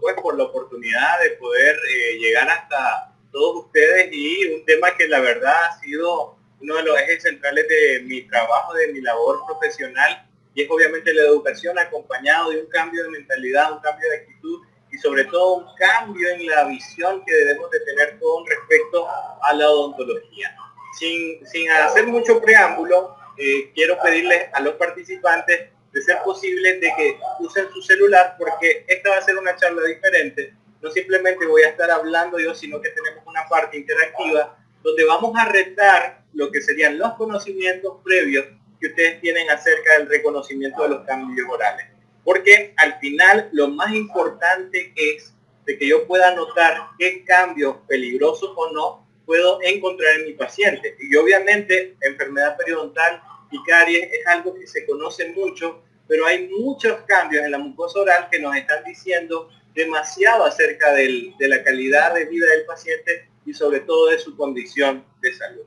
pues por la oportunidad de poder eh, llegar hasta todos ustedes y un tema que la verdad ha sido uno de los ejes centrales de mi trabajo, de mi labor profesional y es obviamente la educación acompañado de un cambio de mentalidad, un cambio de actitud y sobre todo un cambio en la visión que debemos de tener con respecto a la odontología. Sin, sin hacer mucho preámbulo, eh, quiero pedirles a los participantes de ser posible de que usen su celular porque esta va a ser una charla diferente. No simplemente voy a estar hablando yo, sino que tenemos una parte interactiva donde vamos a retar lo que serían los conocimientos previos que ustedes tienen acerca del reconocimiento de los cambios orales. Porque al final lo más importante es de que yo pueda notar qué cambios peligrosos o no puedo encontrar en mi paciente. Y obviamente enfermedad periodontal y caries es algo que se conoce mucho, pero hay muchos cambios en la mucosa oral que nos están diciendo demasiado acerca de la calidad de vida del paciente y sobre todo de su condición de salud.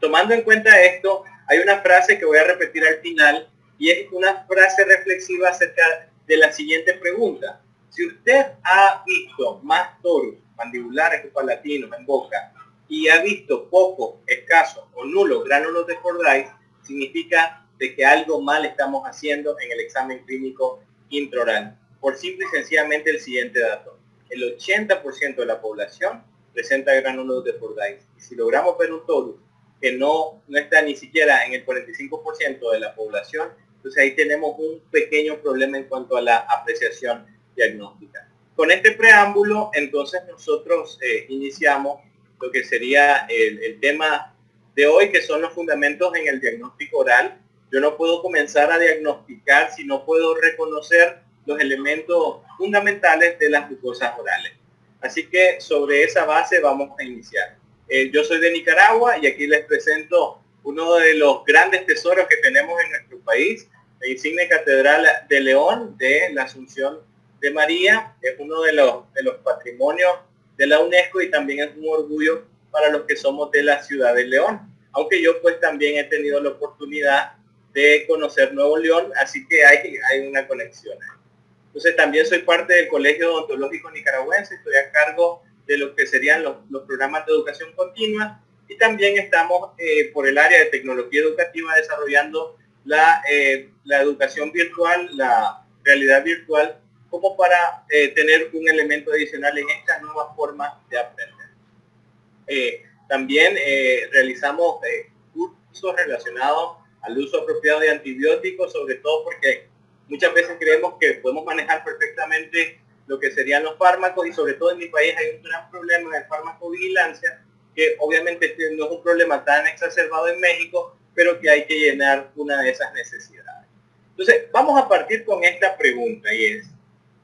Tomando en cuenta esto, hay una frase que voy a repetir al final y es una frase reflexiva acerca de la siguiente pregunta. Si usted ha visto más toros mandibulares o palatinos en boca y ha visto poco, escaso o nulo gránulos de Fordyce, significa de que algo mal estamos haciendo en el examen clínico intraoral. Por simple y sencillamente el siguiente dato. El 80% de la población presenta gránulos de Fordyce. Y si logramos ver un toro que no, no está ni siquiera en el 45% de la población, entonces ahí tenemos un pequeño problema en cuanto a la apreciación diagnóstica. Con este preámbulo, entonces nosotros eh, iniciamos lo que sería el tema de hoy, que son los fundamentos en el diagnóstico oral. Yo no puedo comenzar a diagnosticar si no puedo reconocer los elementos fundamentales de las mucosas orales. Así que sobre esa base vamos a iniciar. Eh, yo soy de Nicaragua y aquí les presento uno de los grandes tesoros que tenemos en nuestro país, la insignia catedral de León de la Asunción de María. Es uno de los, de los patrimonios de la UNESCO y también es un orgullo para los que somos de la ciudad de León. Aunque yo pues también he tenido la oportunidad de conocer Nuevo León, así que hay, hay una conexión. Entonces también soy parte del Colegio Odontológico Nicaragüense, estoy a cargo de lo que serían los, programas de educación continua y también estamos eh, por el área de tecnología educativa desarrollando la, eh, la educación virtual, la realidad virtual, como para eh, tener un elemento adicional en esta nueva forma de aprender. También realizamos cursos relacionados al uso apropiado de antibióticos, sobre todo porque Muchas veces creemos que podemos manejar perfectamente lo que serían los fármacos y sobre todo en mi país hay un gran problema de farmacovigilancia que obviamente no es un problema tan exacerbado en México, pero que hay que llenar una de esas necesidades. Entonces, vamos a partir con esta pregunta y es,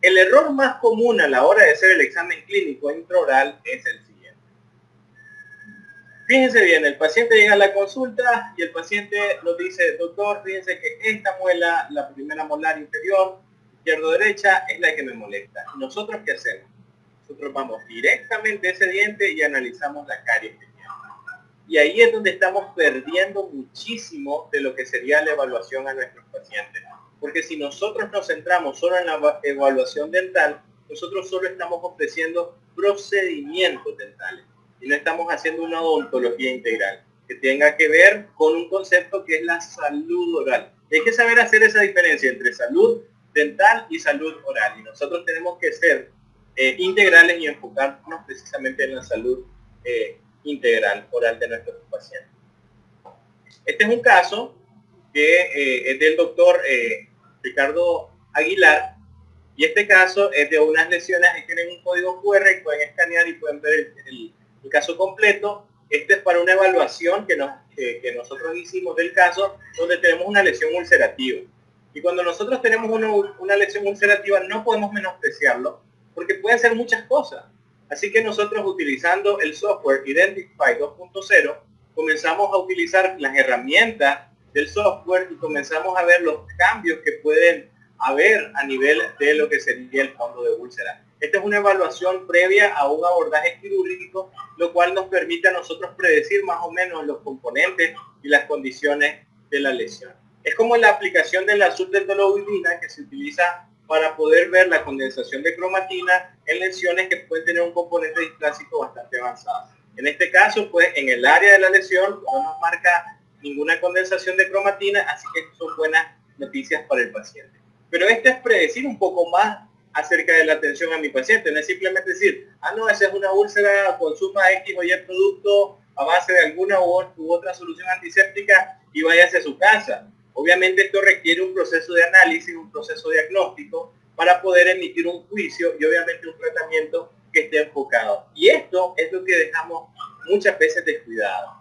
el error más común a la hora de hacer el examen clínico intraoral es el Fíjense bien, el paciente llega a la consulta y el paciente nos dice, doctor, fíjense que esta muela, la primera molar inferior, izquierdo-derecha, es la que me molesta. ¿Nosotros qué hacemos? Nosotros vamos directamente a ese diente y analizamos la caries que tiene. Y ahí es donde estamos perdiendo muchísimo de lo que sería la evaluación a nuestros pacientes. Porque si nosotros nos centramos solo en la evaluación dental, nosotros solo estamos ofreciendo procedimientos dentales y no estamos haciendo una odontología integral que tenga que ver con un concepto que es la salud oral. hay que saber hacer esa diferencia entre salud dental y salud oral. Y nosotros tenemos que ser eh, integrales y enfocarnos precisamente en la salud eh, integral oral de nuestros pacientes. Este es un caso que eh, es del doctor Ricardo Aguilar y este caso es de unas lesiones que tienen un código QR y pueden escanear y pueden ver el caso completo. Este es para una evaluación que, nos, que nosotros hicimos del caso donde tenemos una lesión ulcerativa. Y cuando nosotros tenemos una, una lesión ulcerativa no podemos menospreciarlo porque puede ser muchas cosas. Así que nosotros utilizando el software Identify 2.0 comenzamos a utilizar las herramientas del software y comenzamos a ver los cambios que pueden haber a nivel de lo que sería el fondo de úlcera. Esta es una evaluación previa a un abordaje quirúrgico, lo cual nos permite a nosotros predecir más o menos los componentes y las condiciones de la lesión. Es como la aplicación de la que se utiliza para poder ver la condensación de cromatina en lesiones que pueden tener un componente displásico bastante avanzado. En este caso, pues en el área de la lesión no nos marca ninguna condensación de cromatina, así que son buenas noticias para el paciente. Pero este es predecir un poco más acerca de la atención a mi paciente, no es simplemente decir, ah, no, esa es una úlcera, consuma X o Y producto a base de alguna u otra solución antiséptica y váyase a su casa. Obviamente esto requiere un proceso de análisis, un proceso diagnóstico para poder emitir un juicio y obviamente un tratamiento que esté enfocado. Y esto es lo que dejamos muchas veces descuidado.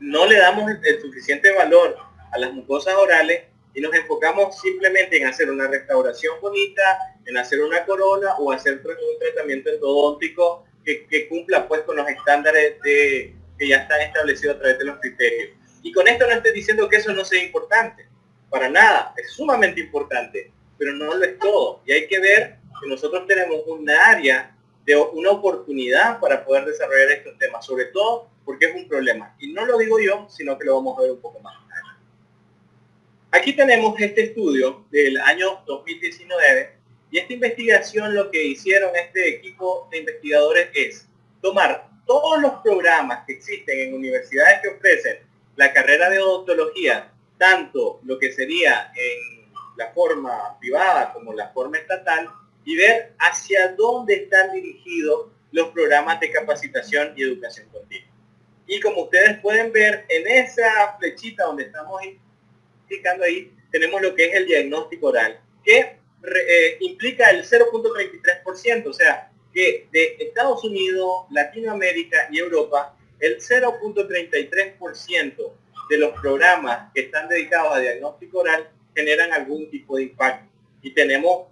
No le damos el, suficiente valor a las mucosas orales y nos enfocamos simplemente en hacer una restauración bonita, en hacer una corona o hacer un tratamiento endodóntico que, cumpla pues con los estándares de, que ya están establecidos a través de los criterios. Y con esto no estoy diciendo que eso no sea importante, para nada, es sumamente importante, pero no lo es todo. Y hay que ver que nosotros tenemos un área de una oportunidad para poder desarrollar estos temas, sobre todo porque es un problema. Y no lo digo yo, sino que lo vamos a ver un poco más. Aquí tenemos este estudio del año 2019 y esta investigación lo que hicieron este equipo de investigadores es tomar todos los programas que existen en universidades que ofrecen la carrera de odontología, tanto lo que sería en la forma privada como la forma estatal, y ver hacia dónde están dirigidos los programas de capacitación y educación continua. Y como ustedes pueden ver, en esa flechita donde estamos indicando ahí, tenemos lo que es el diagnóstico oral, que eh, implica el 0.33%, o sea, que de Estados Unidos, Latinoamérica y Europa el 0.33% de los programas que están dedicados a diagnóstico oral generan algún tipo de impacto. Y tenemos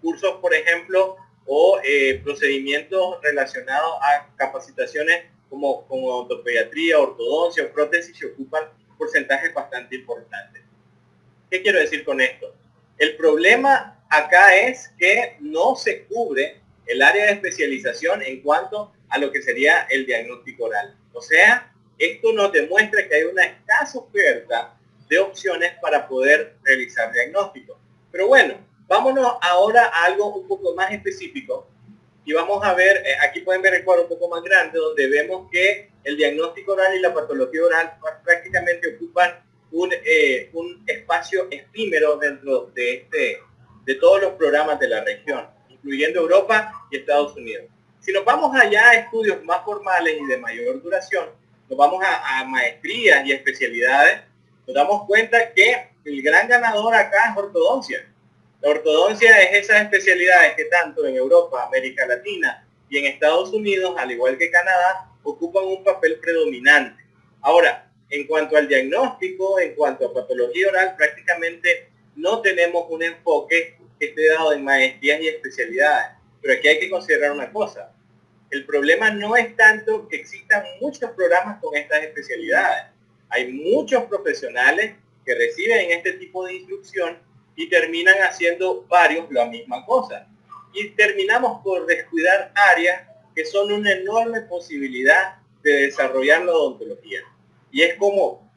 cursos, por ejemplo, o eh, procedimientos relacionados a capacitaciones como, como ortodoncia o prótesis que ocupan porcentajes bastante importantes. ¿Qué quiero decir con esto? El problema acá es que no se cubre el área de especialización en cuanto a lo que sería el diagnóstico oral. O sea, esto nos demuestra que hay una escasa oferta de opciones para poder realizar diagnóstico. Pero bueno, vámonos ahora a algo un poco más específico y vamos a ver, eh, aquí pueden ver el cuadro un poco más grande donde vemos que el diagnóstico oral y la patología oral prácticamente ocupan un, eh, un espacio efímero dentro de, este, de todos los programas de la región, incluyendo Europa y Estados Unidos. Si nos vamos allá a estudios más formales y de mayor duración, nos vamos a, maestrías y especialidades, nos damos cuenta que el gran ganador acá es ortodoncia. La ortodoncia es esas especialidades que tanto en Europa, América Latina y en Estados Unidos, al igual que Canadá, ocupan un papel predominante. Ahora, en cuanto al diagnóstico, en cuanto a patología oral, prácticamente no tenemos un enfoque esté dado en maestrías y especialidades. Pero aquí hay que considerar una cosa. El problema no es tanto que existan muchos programas con estas especialidades. Hay muchos profesionales que reciben este tipo de instrucción y terminan haciendo varios la misma cosa. Y terminamos por descuidar áreas que son una enorme posibilidad de desarrollar la odontología. Y es como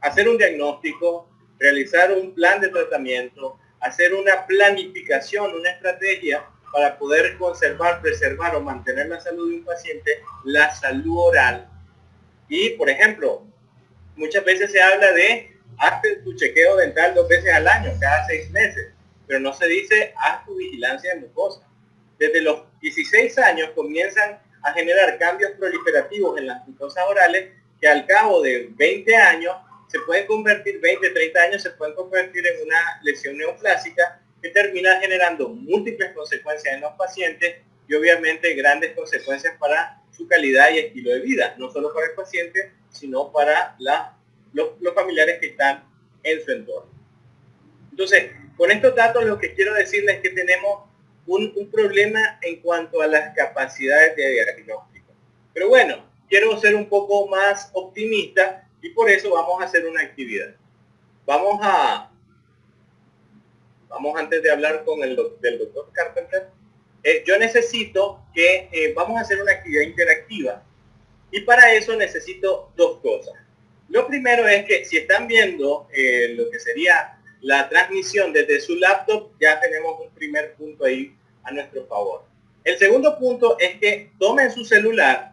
hacer un diagnóstico, realizar un plan de tratamiento, hacer una planificación, una estrategia para poder conservar, preservar o mantener la salud de un paciente, la salud oral. Y, por ejemplo, muchas veces se habla de hazte tu chequeo dental dos veces al año, cada seis meses, pero no se dice haz tu vigilancia de mucosa. Desde los 16 años comienzan a generar cambios proliferativos en las mucosas orales que al cabo de 20 años se pueden convertir, 20, 30 años se pueden convertir en una lesión neoplásica que termina generando múltiples consecuencias en los pacientes y obviamente grandes consecuencias para su calidad y estilo de vida, no solo para el paciente, sino para la, los, familiares que están en su entorno. Entonces, con estos datos lo que quiero decirles es que tenemos un, un problema en cuanto a las capacidades de diagnóstico. Pero bueno, quiero ser un poco más optimista y por eso vamos a hacer una actividad. Vamos a, vamos antes de hablar con el del doctor Carpenter, eh, yo necesito que eh, vamos a hacer una actividad interactiva y para eso necesito dos cosas. Lo primero es que si están viendo eh, lo que sería la transmisión desde su laptop, ya tenemos un primer punto ahí a nuestro favor. El segundo punto es que tomen su celular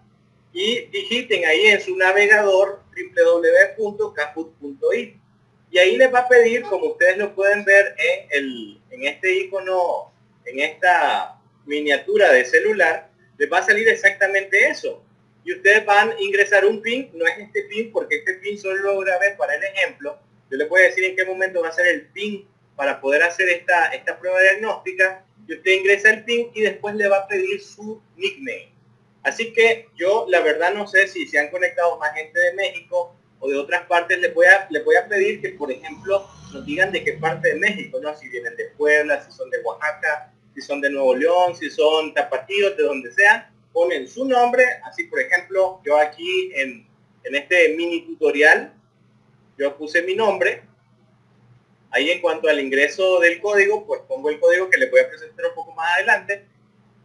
y digiten ahí en su navegador www.kahoot.it y ahí les va a pedir, como ustedes lo pueden ver en, el, en este icono, en esta miniatura de celular, les va a salir exactamente eso. Y ustedes van a ingresar un pin, no es este pin, porque este pin solo lo grabé para el ejemplo. Yo les voy a decir en qué momento va a ser el pin para poder hacer esta, esta prueba diagnóstica. Y usted ingresa el pin y después le va a pedir su nickname. Así que yo la verdad no sé si se han conectado más gente de México o de otras partes. Les voy a, les voy a pedir que, por ejemplo, nos digan de qué parte de México, ¿no? Si vienen de Puebla, si son de Oaxaca, si son de Nuevo León, si son tapatíos, de donde sea, ponen su nombre. Así, por ejemplo, yo aquí en, en este mini tutorial, yo puse mi nombre. Ahí en cuanto al ingreso del código, pues pongo el código que le voy a presentar un poco más adelante.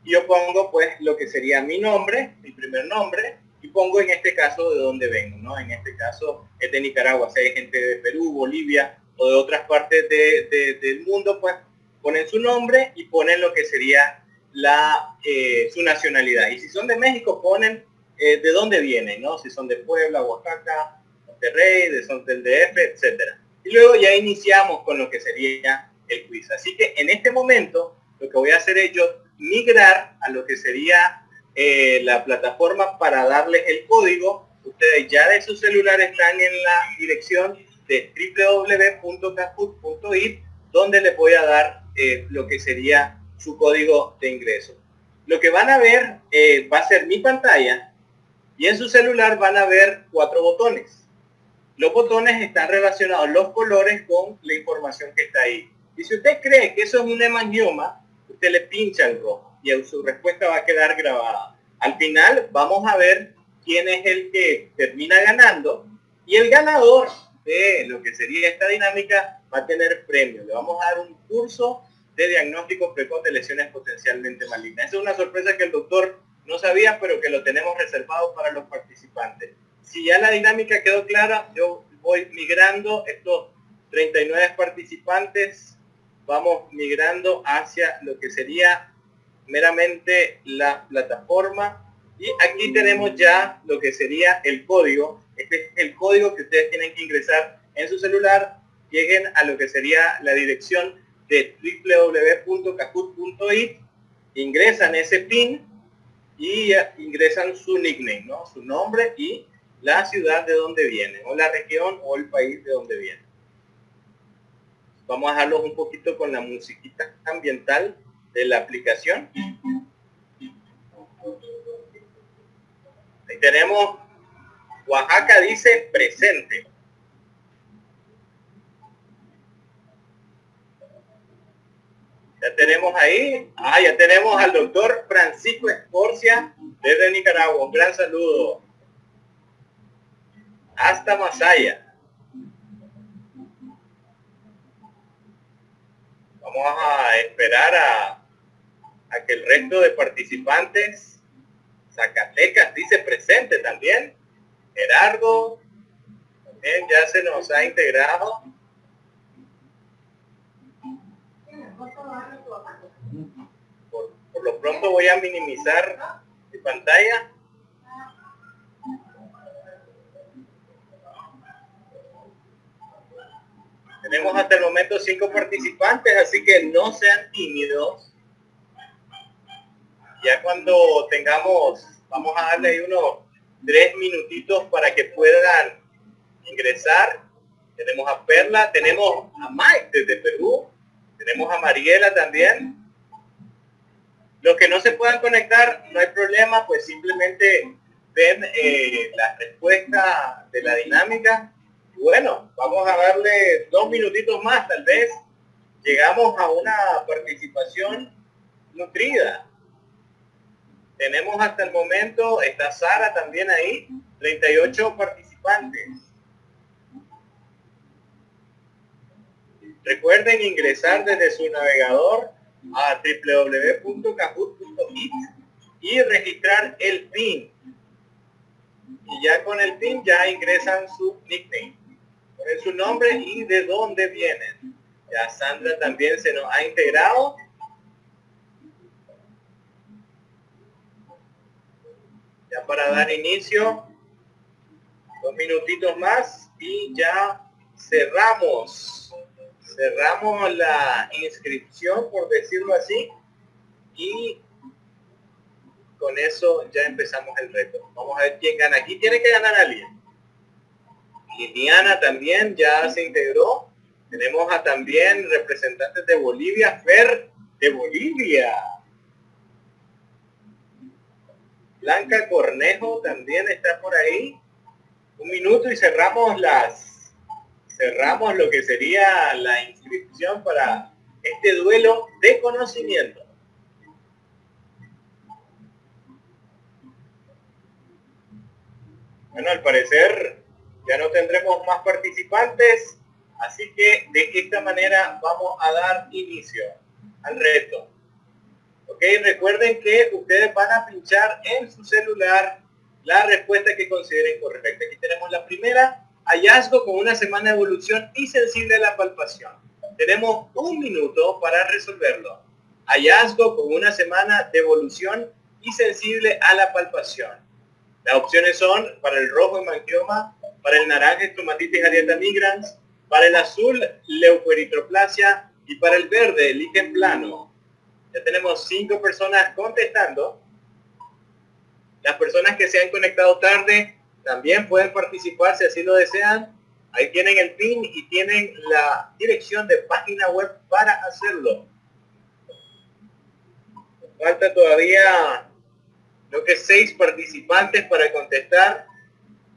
Y yo pongo pues lo que sería mi nombre, mi primer nombre, y pongo en este caso de dónde vengo, ¿no? En este caso es de Nicaragua, si hay gente de Perú, Bolivia o de otras partes del mundo, pues ponen su nombre y ponen lo que sería la, eh, su nacionalidad. Y si son de México, ponen eh, de dónde vienen, ¿no? Si son de Puebla, Oaxaca, Monterrey, de son del DF, etcétera. Y luego ya iniciamos con lo que sería el quiz. Así que en este momento lo que voy a hacer es yo migrar a lo que sería eh, la plataforma para darles el código. Ustedes ya de su celular están en la dirección de www.kahoot.it donde les voy a dar eh, lo que sería su código de ingreso. Lo que van a ver eh, va a ser mi pantalla y en su celular van a ver cuatro botones. Los botones están relacionados, los colores con la información que está ahí. Y si usted cree que eso es un hemangioma, usted le pincha el rojo y su respuesta va a quedar grabada. Al final vamos a ver quién es el que termina ganando y el ganador de lo que sería esta dinámica va a tener premio. Le vamos a dar un curso de diagnóstico precoz de lesiones potencialmente malignas. Esa es una sorpresa que el doctor no sabía, pero que lo tenemos reservado para los participantes. Si ya la dinámica quedó clara, yo voy migrando estos 39 participantes, vamos migrando hacia lo que sería meramente la plataforma y aquí tenemos ya lo que sería el código. Este es el código que ustedes tienen que ingresar en su celular lleguen a lo que sería la dirección de www.kahoot.it, ingresan ese pin y ingresan su nickname, ¿no? su nombre y la ciudad de donde vienen, o la región o el país de donde vienen. Vamos a dejarlos un poquito con la musiquita ambiental de la aplicación. Ahí tenemos, Oaxaca dice presente. Ya tenemos ahí, ah, ya tenemos al doctor Francisco Escorcia desde Nicaragua. Un gran saludo. Hasta Masaya. Vamos a esperar a, que el resto de participantes, Zacatecas dice presente también, Gerardo, también ya se nos ha integrado. Por, lo pronto voy a minimizar mi pantalla. Tenemos hasta el momento cinco participantes, así que no sean tímidos. Ya cuando tengamos, vamos a darle ahí unos tres minutitos para que puedan ingresar. Tenemos a Perla, tenemos a Mike desde Perú, tenemos a Mariela también. Los que no se puedan conectar, no hay problema, pues simplemente ven eh, la respuesta de la dinámica. Bueno, vamos a darle dos minutitos más, tal vez llegamos a una participación nutrida. Tenemos hasta el momento, está Sara también ahí, 38 participantes. Recuerden ingresar desde su navegador a www.kahoot.it y registrar el PIN. Y ya con el PIN ya ingresan su nickname, su nombre y de dónde vienen. Ya Sandra también se nos ha integrado. Ya para dar inicio, dos minutitos más y ya cerramos. Cerramos la inscripción, por decirlo así, y con eso ya empezamos el reto. Vamos a ver quién gana. Aquí tiene que ganar alguien. Liliana también ya se integró. Tenemos a también representantes de Bolivia, Fer de Bolivia. Blanca Cornejo también está por ahí. Un minuto y cerramos las cerramos lo que sería la inscripción para este duelo de conocimiento. Bueno, al parecer ya no tendremos más participantes, así que de esta manera vamos a dar inicio al reto. Ok, recuerden que ustedes van a pinchar en su celular la respuesta que consideren correcta. Aquí tenemos la primera, hallazgo con una semana de evolución y sensible a la palpación. Tenemos un minuto para resolverlo. Hallazgo con una semana de evolución y sensible a la palpación. Las opciones son para el rojo hemangioma, para el naranja estomatitis areata migrans, para el azul leucoeritroplasia y para el verde líquen plano. Ya tenemos cinco personas contestando. Las personas que se han conectado tarde también pueden participar si así lo desean. Ahí tienen el PIN y tienen la dirección de página web para hacerlo. Falta todavía lo que seis participantes para contestar.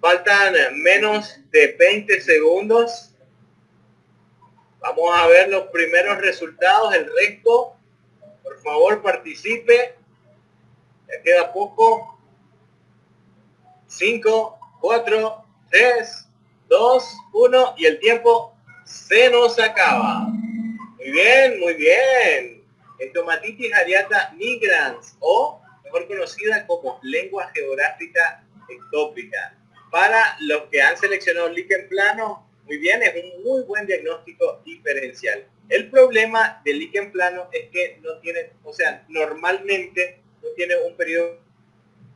Faltan menos de 20 segundos. Vamos a ver los primeros resultados. El resto, por favor, participe. Ya queda poco. 5, 4, 3, 2, 1 y el tiempo se nos acaba. Muy bien, muy bien. Entomatitis areata migrans o mejor conocida como lengua geográfica ectópica. Para los que han seleccionado líquen plano, muy bien, es un muy buen diagnóstico diferencial. El problema del líquen plano es que no tiene, o sea, normalmente no tiene un periodo de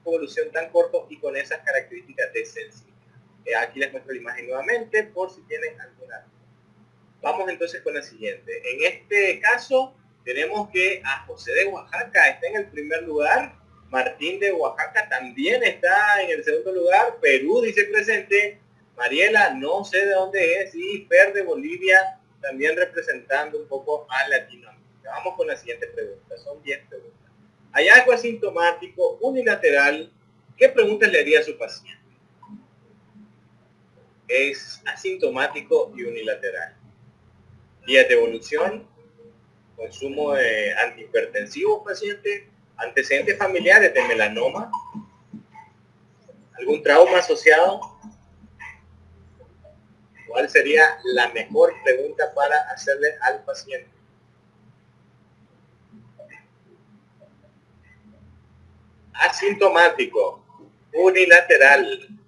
evolución tan corto y con esas características de sensibilidad. Eh, aquí les muestro la imagen nuevamente por si tienen alguna. Vamos entonces con la siguiente. En este caso tenemos que a José de Oaxaca está en el primer lugar Martín de Oaxaca también está en el segundo lugar. Perú dice presente. Mariela, no sé de dónde es. Y Fer de Bolivia también representando un poco a Latinoamérica. Vamos con la siguiente pregunta. Son 10 preguntas. Hay algo asintomático unilateral. ¿Qué preguntas le haría a su paciente? Es asintomático y unilateral. Días de evolución, consumo de antihipertensivos paciente, antecedentes familiares de melanoma, algún trauma asociado. ¿Cuál sería la mejor pregunta para hacerle al paciente? Asintomático, unilateral,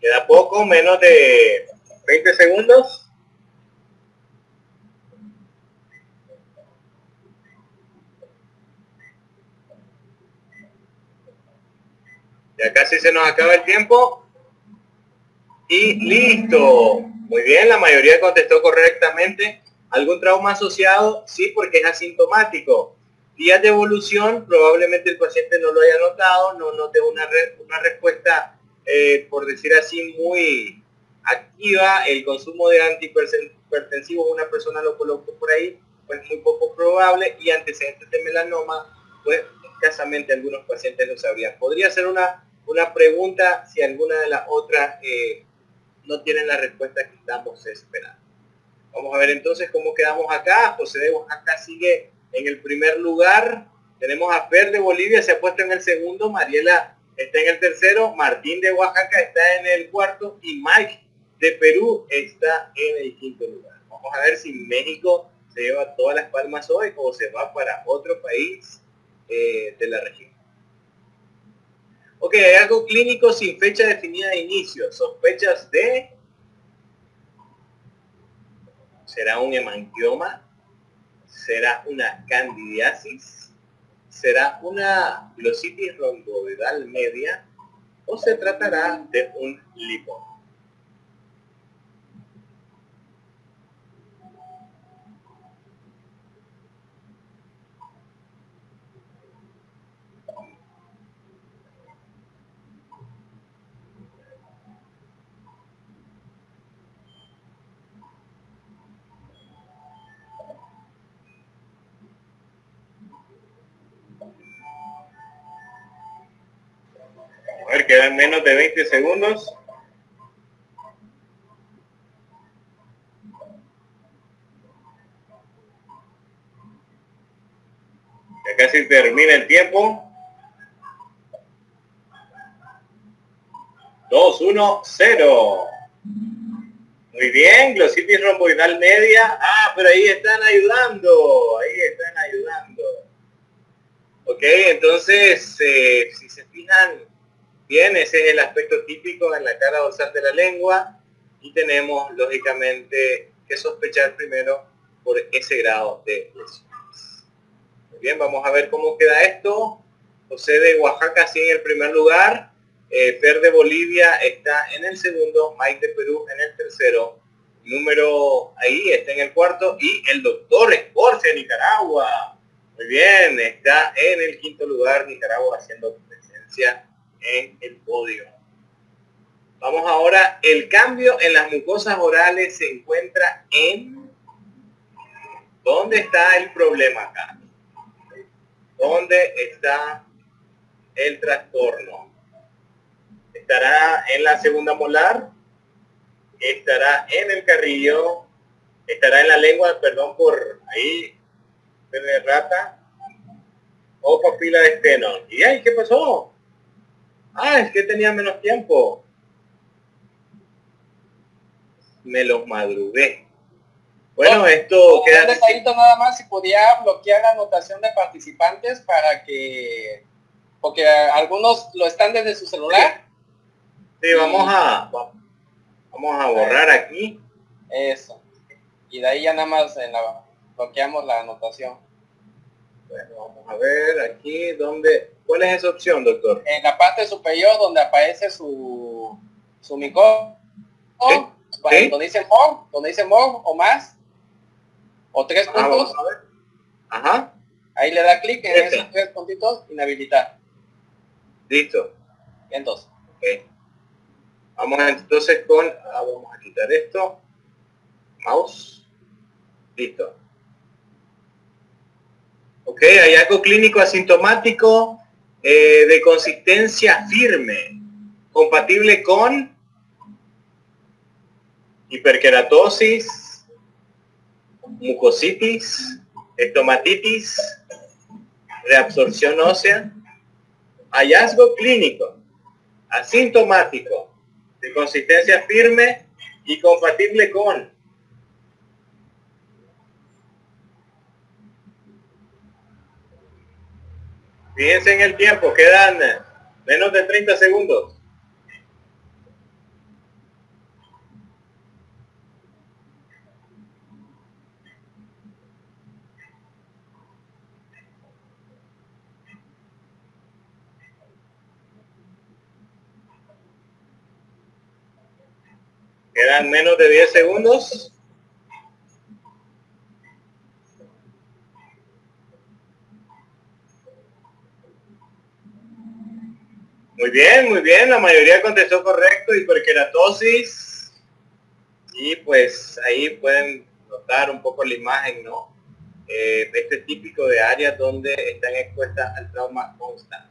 Queda poco, menos de 20 segundos. Ya casi se nos acaba el tiempo. Y listo. Muy bien, la mayoría contestó correctamente. ¿Algún trauma asociado? Sí, porque es asintomático. Días de evolución, probablemente el paciente no lo haya notado, no note una, una respuesta eh, por decir así, muy activa. El consumo de antihipertensivos, una persona lo colocó por ahí, pues muy poco probable. Y antecedentes de melanoma, pues escasamente algunos pacientes lo sabrían. Podría ser una, una pregunta si alguna de las otras eh, no tienen la respuesta que estamos esperando. Vamos a ver entonces cómo quedamos acá. José de Oaxaca sigue en el primer lugar. Tenemos a Fer de Bolivia, se ha puesto en el segundo. Mariela está en el tercero, Martín de Oaxaca está en el cuarto y Mike de Perú está en el quinto lugar. Vamos a ver si México se lleva todas las palmas hoy o se va para otro país eh, de la región. Ok, hay algo clínico sin fecha definida de inicio. Sospechas de... ¿Será un hemangioma? ¿Será una candidiasis? ¿Será una glositis romboidal media? ¿O se tratará de un lipoma? Ver, quedan menos de 20 segundos. Ya casi termina el tiempo. 2, 1, 0. Muy bien, glositis romboidal media. Ah, pero ahí están ayudando. Ahí están ayudando. Ok, entonces, eh, si se fijan, Bien, ese es el aspecto típico en la cara dorsal de la lengua y tenemos lógicamente que sospechar primero por ese grado de lesiones. Muy bien, vamos a ver cómo queda esto. José de Oaxaca sí en el primer lugar, eh, Fer de Bolivia está en el segundo, Mike de Perú en el tercero, número ahí está en el cuarto y el doctor Escorce de Nicaragua. Muy bien, está en el quinto lugar Nicaragua haciendo presencia en el podio. Vamos ahora, el cambio en las mucosas orales se encuentra en... ¿Dónde está el problema acá? ¿Dónde está el trastorno? ¿Estará en la segunda molar? ¿Estará en el carrillo? ¿Estará en la lengua, perdón por ahí, de rata? ¿O papila de esteno? ¿Y ahí qué pasó? Ah, es que tenía menos tiempo. Me los madrugué. Bueno, esto queda... Un detallito nada más, si podía bloquear la anotación de participantes para que... Porque algunos lo están desde su celular. Sí, vamos a... Vamos a borrar aquí. Eso. Y de ahí ya nada más en la, bloqueamos la anotación. Bueno, vamos a ver aquí donde... ¿Cuál es esa opción, doctor? En la parte superior donde aparece su, su micro, donde dice more, donde dice more o más, o tres ah, puntos. Ajá. Ahí le da clic en esos tres puntitos, inhabilitar. Listo. Entonces. Okay. Vamos entonces con, ah, vamos a quitar esto. Mouse. Listo. Ok, hallazgo clínico asintomático eh, de consistencia firme, compatible con hiperkeratosis, mucositis, estomatitis, reabsorción ósea, hallazgo clínico, asintomático, de consistencia firme y compatible con Fíjense en el tiempo, quedan menos de 30 segundos. Quedan menos de 10 segundos. Muy bien, muy bien. La mayoría contestó correcto. Hiperkeratosis. Y pues ahí pueden notar un poco la imagen, ¿no? Eh, este típico de áreas donde están expuestas al trauma constante.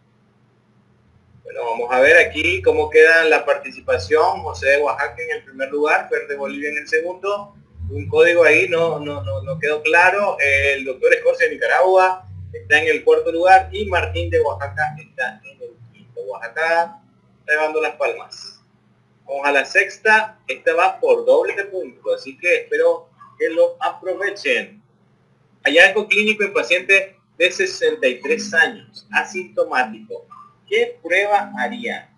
Bueno, vamos a ver aquí cómo queda la participación. José de Oaxaca en el primer lugar, Verde Bolivia en el segundo. Un código ahí no, no, no, no quedó claro. El doctor Escorcia de Nicaragua está en el cuarto lugar y Martín de Oaxaca está en Oaxaca llevando las palmas. Vamos a la sexta. Esta va por doble de punto, así que espero que lo aprovechen. Hallazgo clínico en paciente de 63 años, asintomático. ¿Qué prueba haría?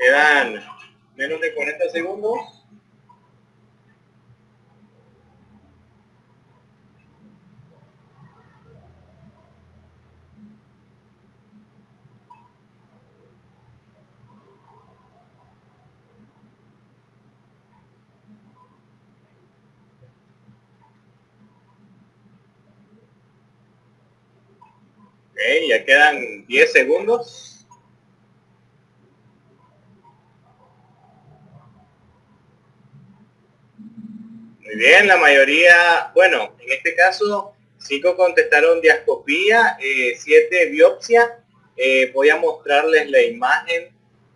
Quedan menos de 40 segundos. Ok, ya quedan 10 segundos. Muy bien, la mayoría, bueno, en este caso, cinco contestaron diascopía, eh, siete biopsia. Eh, voy a mostrarles la imagen.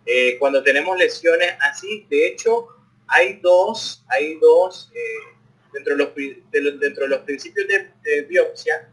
Eh, cuando tenemos lesiones así, de hecho, hay dos, hay dos, dentro, de los, dentro de los principios de, biopsia,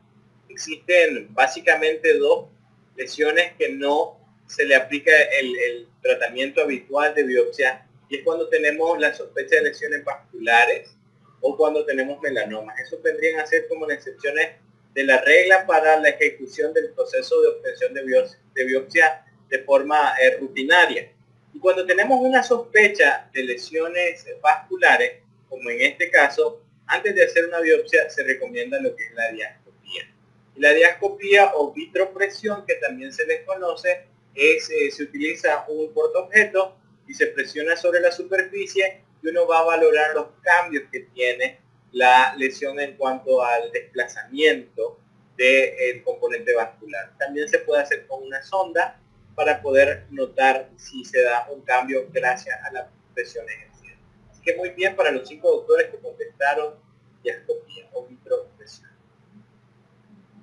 existen básicamente dos lesiones que no se le aplica el tratamiento habitual de biopsia y es cuando tenemos la sospecha de lesiones vasculares o cuando tenemos melanomas. Eso vendrían a ser como las excepciones de la regla para la ejecución del proceso de obtención de biopsia de, forma eh, rutinaria. Y cuando tenemos una sospecha de lesiones vasculares, como en este caso, antes de hacer una biopsia se recomienda lo que es la diascopía. La diascopía o vitropresión, que también se les conoce, es, eh, se utiliza un portaobjeto y se presiona sobre la superficie y uno va a valorar los cambios que tiene la lesión en cuanto al desplazamiento del componente vascular. También se puede hacer con una sonda para poder notar si se da un cambio gracias a la presión ejercida. Así que muy bien para los cinco doctores que contestaron diascopía o vitropresión.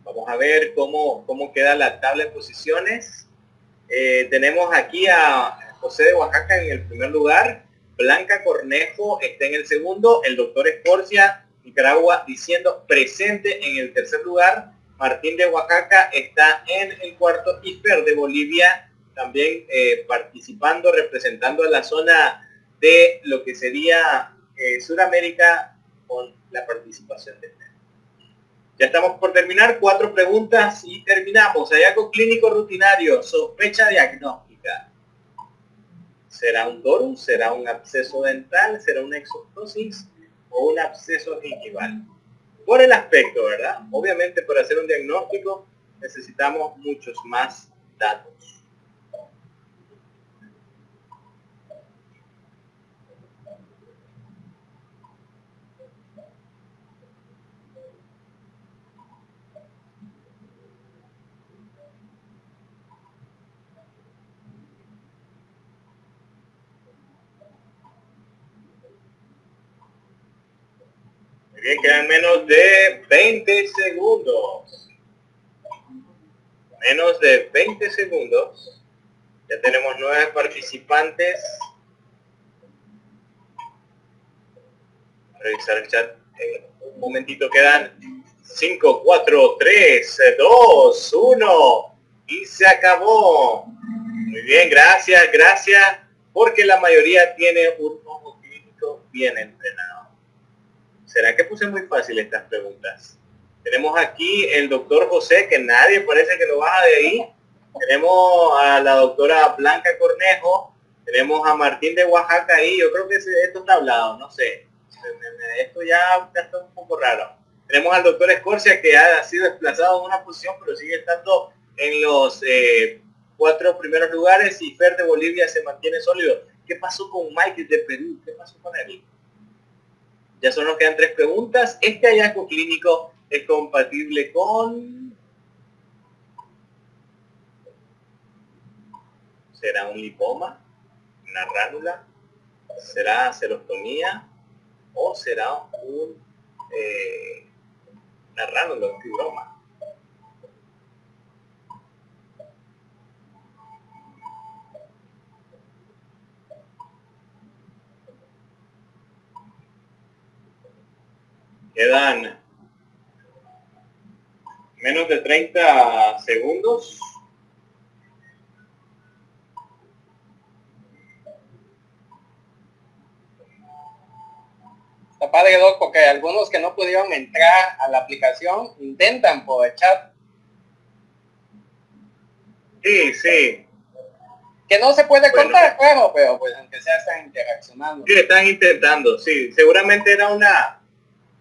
Vamos a ver cómo, cómo queda la tabla de posiciones. Eh, tenemos aquí a José de Oaxaca en el primer lugar, Blanca Cornejo está en el segundo, el doctor Escorcia, Nicaragua, diciendo presente en el tercer lugar, Martín de Oaxaca está en el cuarto y Fer de Bolivia también eh, participando, representando a la zona de lo que sería eh, Sudamérica con la participación de Fer. Ya estamos por terminar, cuatro preguntas y terminamos. Hallazgo clínico rutinario, sospecha diagnóstica. ¿Será un dorum? ¿Será un absceso dental? ¿Será una exostosis? ¿O un absceso gingival? Por el aspecto, ¿verdad? Obviamente para hacer un diagnóstico necesitamos muchos más datos. Bien, quedan menos de 20 segundos. Menos de 20 segundos. Ya tenemos nueve participantes. Revisar el chat un momentito. Quedan 5, 4, 3, 2, 1. Y se acabó. Muy bien, gracias, gracias. Porque la mayoría tiene un ojo clínico bien entrenado. ¿Será que puse muy fácil estas preguntas? Tenemos aquí el doctor José, que nadie parece que lo baja de ahí. Tenemos a la doctora Blanca Cornejo. Tenemos a Martín de Oaxaca ahí. Yo creo que esto está hablado, no sé. Esto ya, está un poco raro. Tenemos al doctor Escorcia, que ha sido desplazado en una posición, pero sigue estando en los eh, cuatro primeros lugares. Y Fer de Bolivia se mantiene sólido. ¿Qué pasó con Mike de Perú? ¿Qué pasó con él? Ya solo nos quedan tres preguntas. ¿Este hallazgo clínico es compatible con... ¿Será un lipoma? ¿Una ránula? ¿Será serostomía? ¿O será un, eh, una ránula, un fibroma? Quedan menos de 30 segundos. Está padre, Doc, porque algunos que no pudieron entrar a la aplicación intentan por el chat. Sí, sí. Que no se puede contar, claro, pero pues aunque sea están interaccionando. Sí, están intentando, sí. Seguramente era una,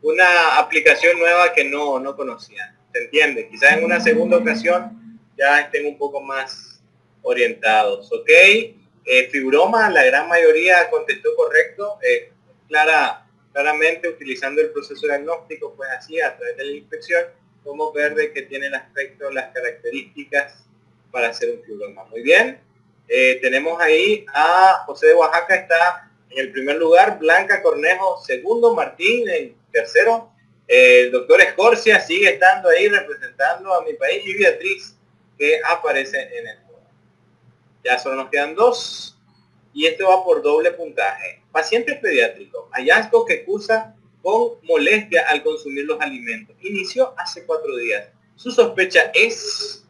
una aplicación nueva que no, no conocían. ¿Se entiende? Quizás en una segunda ocasión ya estén un poco más orientados. ¿Ok? Eh, Fibroma, la gran mayoría contestó correcto. Eh, Clara claramente utilizando el proceso diagnóstico, pues así a través de la inspección, podemos ver de que tiene el aspecto, las características para hacer un fibroma. Muy bien. Eh, tenemos ahí a José de Oaxaca, está en el primer lugar, Blanca Cornejo segundo, Martín en tercero, el doctor Escorcia sigue estando ahí representando a mi país y Beatriz que aparece en el Ya solo nos quedan dos y esto va por doble puntaje. Paciente pediátrico, hallazgo que cursa con molestia al consumir los alimentos. Inició hace cuatro días. Su sospecha es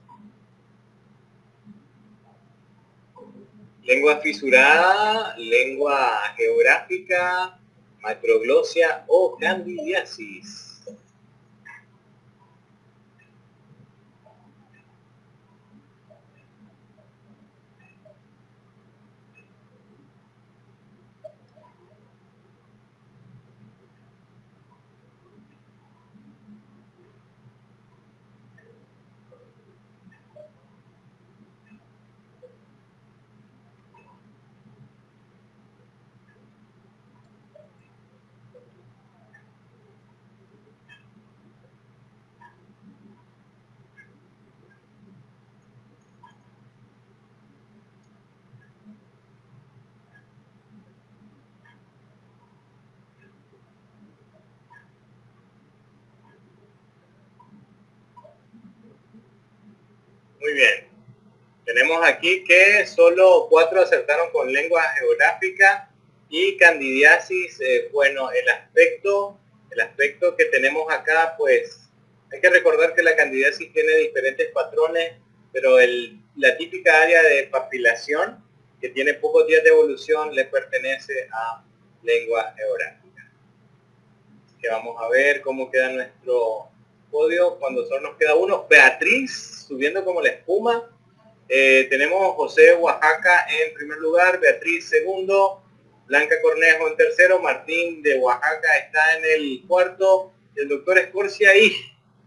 lengua fisurada, lengua geográfica, macroglosia o candidiasis. Muy bien. Tenemos aquí que solo cuatro acertaron con lengua geográfica y candidiasis. Eh, bueno, el aspecto, el aspecto que tenemos acá, pues hay que recordar que la candidiasis tiene diferentes patrones, pero el, la típica área de papilación, que tiene pocos días de evolución, le pertenece a lengua geográfica. que vamos a ver cómo queda nuestro podio cuando solo nos queda uno. Beatriz subiendo como la espuma. Eh, tenemos José Oaxaca en primer lugar, Beatriz segundo, Blanca Cornejo en tercero, Martín de Oaxaca está en el cuarto, el doctor Escorcia ahí,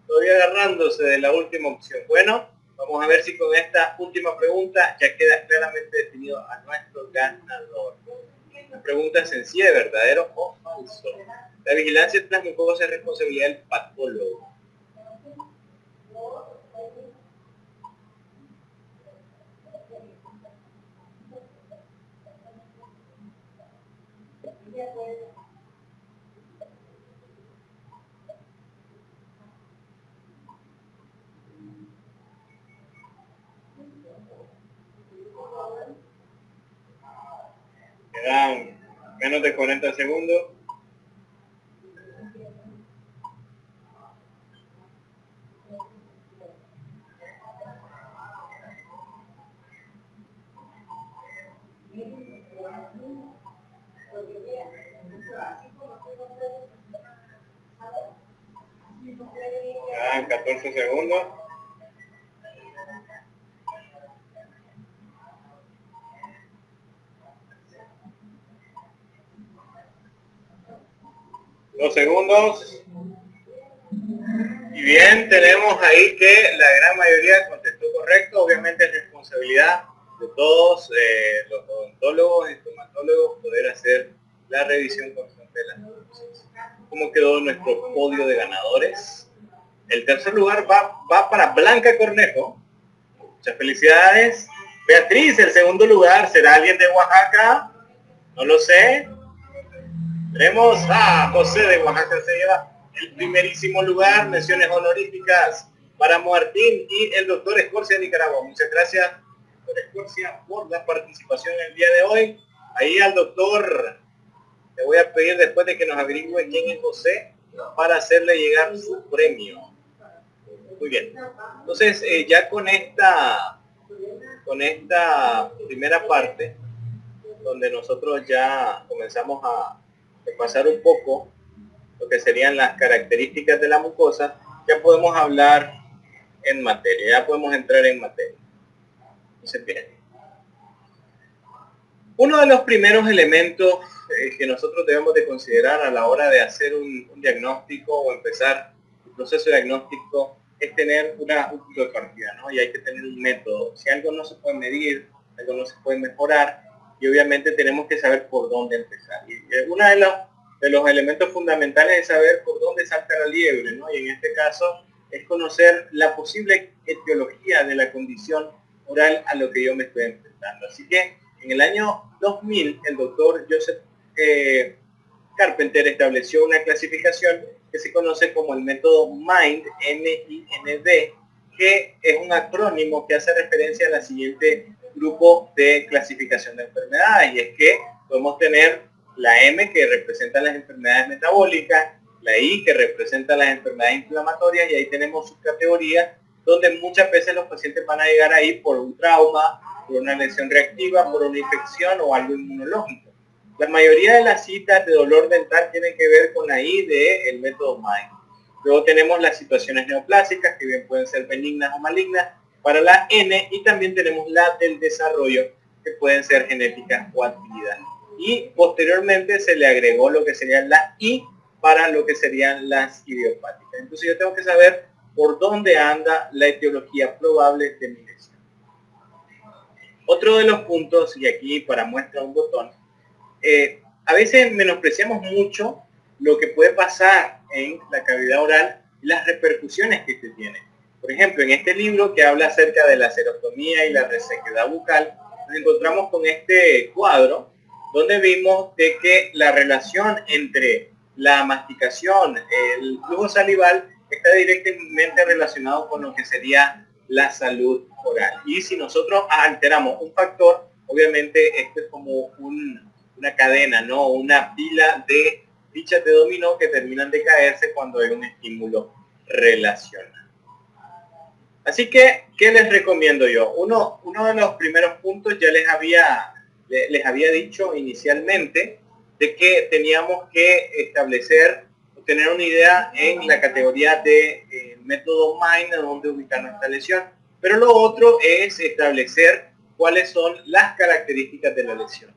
todavía agarrándose de la última opción. Bueno, vamos a ver si con esta última pregunta ya queda claramente definido a nuestro ganador. La pregunta sencilla, ¿verdadero o falso? La vigilancia transmucosa es responsabilidad del patólogo. Quedan menos de 40 segundos. Quedan 14 segundos. Dos segundos. Y bien, tenemos ahí que la gran mayoría contestó correcto. Obviamente es responsabilidad de todos eh, los odontólogos y estomatólogos poder hacer la revisión constante de las dosis. ¿Cómo quedó nuestro podio de ganadores? El tercer lugar va, va para Blanca Cornejo. Muchas felicidades. Beatriz, el segundo lugar, ¿será alguien de Oaxaca? No lo sé. Tenemos a José de Oaxaca, se lleva el primerísimo lugar, menciones honoríficas para Martín y el doctor Escorcia de Nicaragua. Muchas gracias, doctor Escorcia, por la participación el día de hoy. Ahí al doctor, le voy a pedir después de que nos averigüe quién es José, para hacerle llegar su premio. Muy bien. Entonces, eh, ya con esta, con esta primera parte, donde nosotros ya comenzamos a pasar un poco lo que serían las características de la mucosa, ya podemos hablar en materia, ya podemos entrar en materia. Entonces, bien. Uno de los primeros elementos eh, que nosotros debemos de considerar a la hora de hacer un, diagnóstico o empezar el proceso diagnóstico es tener una, un punto de partida, ¿no? Y hay que tener un método. Si algo no se puede medir, algo no se puede mejorar, y obviamente tenemos que saber por dónde empezar. Y uno de los, elementos fundamentales es saber por dónde salta la liebre, ¿no? Y en este caso es conocer la posible etiología de la condición oral a lo que yo me estoy enfrentando. Así que en el año 2000, el doctor Joseph eh, Carpenter estableció una clasificación que se conoce como el método MIND, M-I-N-D, que es un acrónimo que hace referencia a la siguiente grupo de clasificación de enfermedades, y es que podemos tener la M que representa las enfermedades metabólicas, la I que representa las enfermedades inflamatorias, y ahí tenemos sus categorías, donde muchas veces los pacientes van a llegar ahí por un trauma, por una lesión reactiva, por una infección o algo inmunológico. La mayoría de las citas de dolor dental tienen que ver con la I de el método MIND. Luego tenemos las situaciones neoplásicas, que bien pueden ser benignas o malignas, para la N, y también tenemos la del desarrollo, que pueden ser genéticas o adquiridas. Y posteriormente se le agregó lo que sería la I para lo que serían las idiopáticas. Entonces yo tengo que saber por dónde anda la etiología probable de mi lesión. Otro de los puntos, y aquí para muestra un botón, eh, a veces menospreciamos mucho lo que puede pasar en la cavidad oral y las repercusiones que este tiene. Por ejemplo, en este libro que habla acerca de la serotomía y la resequedad bucal, nos encontramos con este cuadro donde vimos de que la relación entre la masticación, el flujo salival, está directamente relacionado con lo que sería la salud oral. Y si nosotros alteramos un factor, obviamente esto es como una cadena, ¿no? Una pila de fichas de dominó que terminan de caerse cuando hay un estímulo relacional. Así que, ¿qué les recomiendo yo? Uno, uno de los primeros puntos ya les había, les había dicho inicialmente de que teníamos que establecer tener una idea en la categoría de eh, método MIND, donde ubicar nuestra lesión. Pero lo otro es establecer cuáles son las características de la lesión.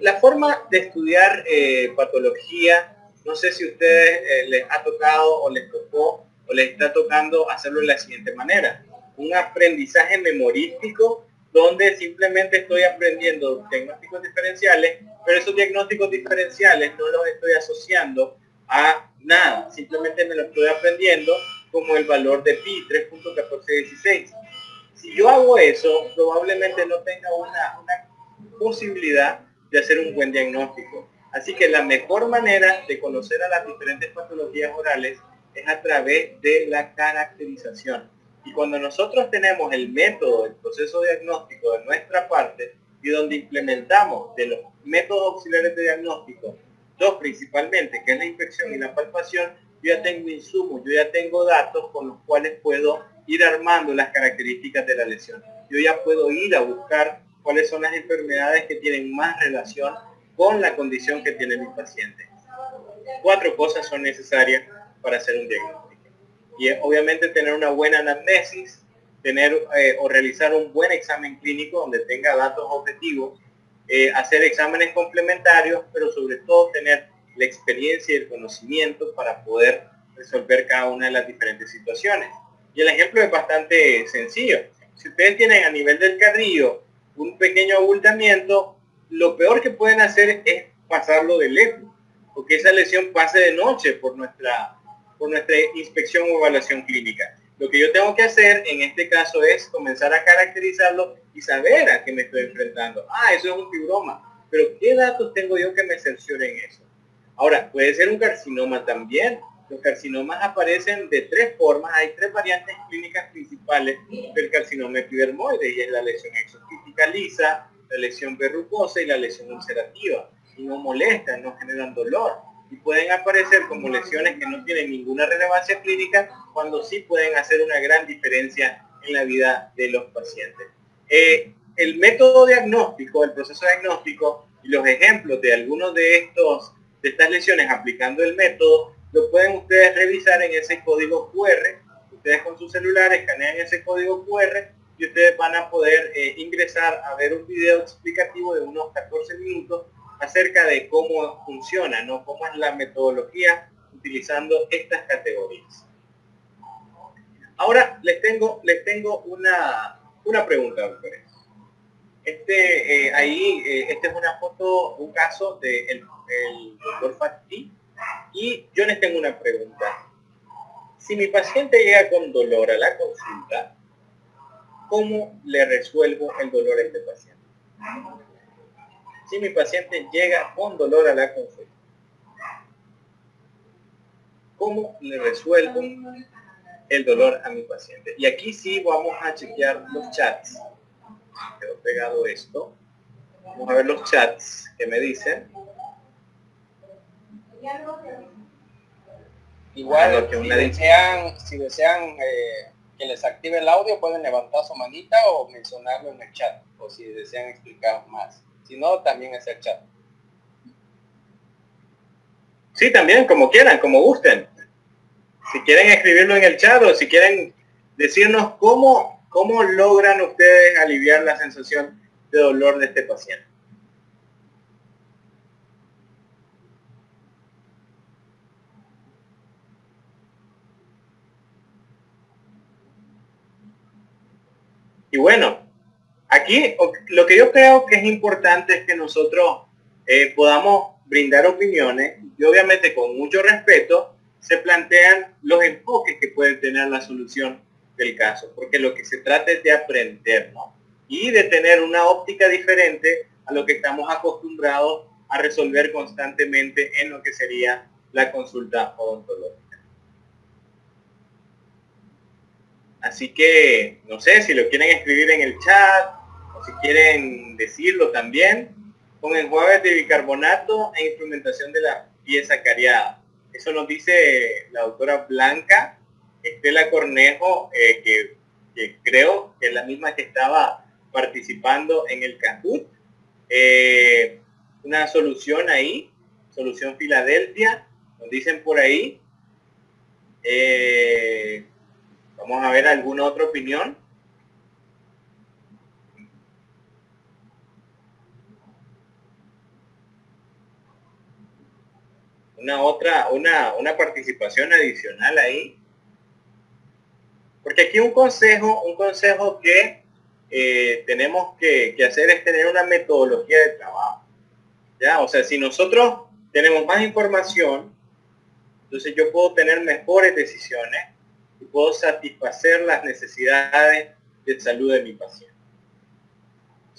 La forma de estudiar eh, patología, no sé si a ustedes eh, les ha tocado o les tocó o les está tocando hacerlo de la siguiente manera. Un aprendizaje memorístico donde simplemente estoy aprendiendo diagnósticos diferenciales, pero esos diagnósticos diferenciales no los estoy asociando a nada, simplemente me lo estoy aprendiendo como el valor de pi 3.1416. Si yo hago eso, probablemente no tenga una, una posibilidad de hacer un buen diagnóstico. Así que la mejor manera de conocer a las diferentes patologías orales es a través de la caracterización. Y cuando nosotros tenemos el método, el proceso diagnóstico de nuestra parte y donde implementamos de los métodos auxiliares de diagnóstico dos principalmente, que es la inspección y la palpación, yo ya tengo insumos, yo ya tengo datos con los cuales puedo ir armando las características de la lesión. Yo ya puedo ir a buscar cuáles son las enfermedades que tienen más relación con la condición que tiene mi paciente. Cuatro cosas son necesarias para hacer un diagnóstico. Y obviamente tener una buena anamnesis, tener eh, o realizar un buen examen clínico donde tenga datos objetivos eh, hacer exámenes complementarios, pero sobre todo tener la experiencia y el conocimiento para poder resolver cada una de las diferentes situaciones. Y el ejemplo es bastante sencillo. Si ustedes tienen a nivel del carrillo un pequeño abultamiento, lo peor que pueden hacer es pasarlo de lejos, porque esa lesión pase de noche por nuestra, por nuestra inspección o evaluación clínica. Lo que yo tengo que hacer en este caso es comenzar a caracterizarlo y saber a qué me estoy enfrentando. Ah, eso es un fibroma. Pero ¿qué datos tengo yo que me cercioren eso? Ahora, puede ser un carcinoma también. Los carcinomas aparecen de tres formas. Hay tres variantes clínicas principales del carcinoma epidermoide y es la lesión exofítica lisa, la lesión verrucosa y la lesión ulcerativa. Y no molestan, no generan dolor. Y pueden aparecer como lesiones que no tienen ninguna relevancia clínica cuando sí pueden hacer una gran diferencia en la vida de los pacientes. Eh, el método diagnóstico, el proceso diagnóstico y los ejemplos de algunos de estos de estas lesiones aplicando el método lo pueden ustedes revisar en ese código QR. Ustedes con su celular escanean ese código QR y ustedes van a poder eh, ingresar a ver un video explicativo de unos 14 minutos acerca de cómo funciona, ¿no? Cómo es la metodología utilizando estas categorías. Ahora les tengo, les tengo una, una pregunta, doctores. Este, eh, ahí, eh, esta es una foto, un caso del de doctor Fatih y yo les tengo una pregunta. Si mi paciente llega con dolor a la consulta, ¿cómo le resuelvo el dolor a este paciente? Si mi paciente llega con dolor a la consulta, ¿cómo le resuelvo el dolor a mi paciente? Y aquí sí vamos a chequear los chats. Quedó pegado esto. Vamos a ver los chats que me dicen. Igual, si desean, si desean eh, que les active el audio, pueden levantar su manita o mencionarlo en el chat, o si desean explicar más. Si no, también el chat. Sí, también, como quieran, como gusten. Si quieren escribirlo en el chat o si quieren decirnos cómo, cómo logran ustedes aliviar la sensación de dolor de este paciente. Y bueno, aquí lo que yo creo que es importante es que nosotros eh, podamos brindar opiniones y obviamente con mucho respeto se plantean los enfoques que puede tener la solución del caso, porque lo que se trata es de aprender, ¿no? Y de tener una óptica diferente a lo que estamos acostumbrados a resolver constantemente en lo que sería la consulta odontológica. Así que no sé si lo quieren escribir en el chat si quieren decirlo también con enjuagues de bicarbonato e instrumentación de la pieza cariada. Eso nos dice la doctora Blanca Estela Cornejo, eh, que, creo que es la misma que estaba participando en el Cajut. Eh, una solución ahí, solución Filadelfia, nos dicen por ahí. Eh, Vamos a ver alguna otra opinión. Una otra, una, una participación adicional ahí. Porque aquí un consejo, un consejo que eh, tenemos que, hacer es tener una metodología de trabajo. ¿Ya? O sea, si nosotros tenemos más información, entonces yo puedo tener mejores decisiones y puedo satisfacer las necesidades de salud de mi paciente.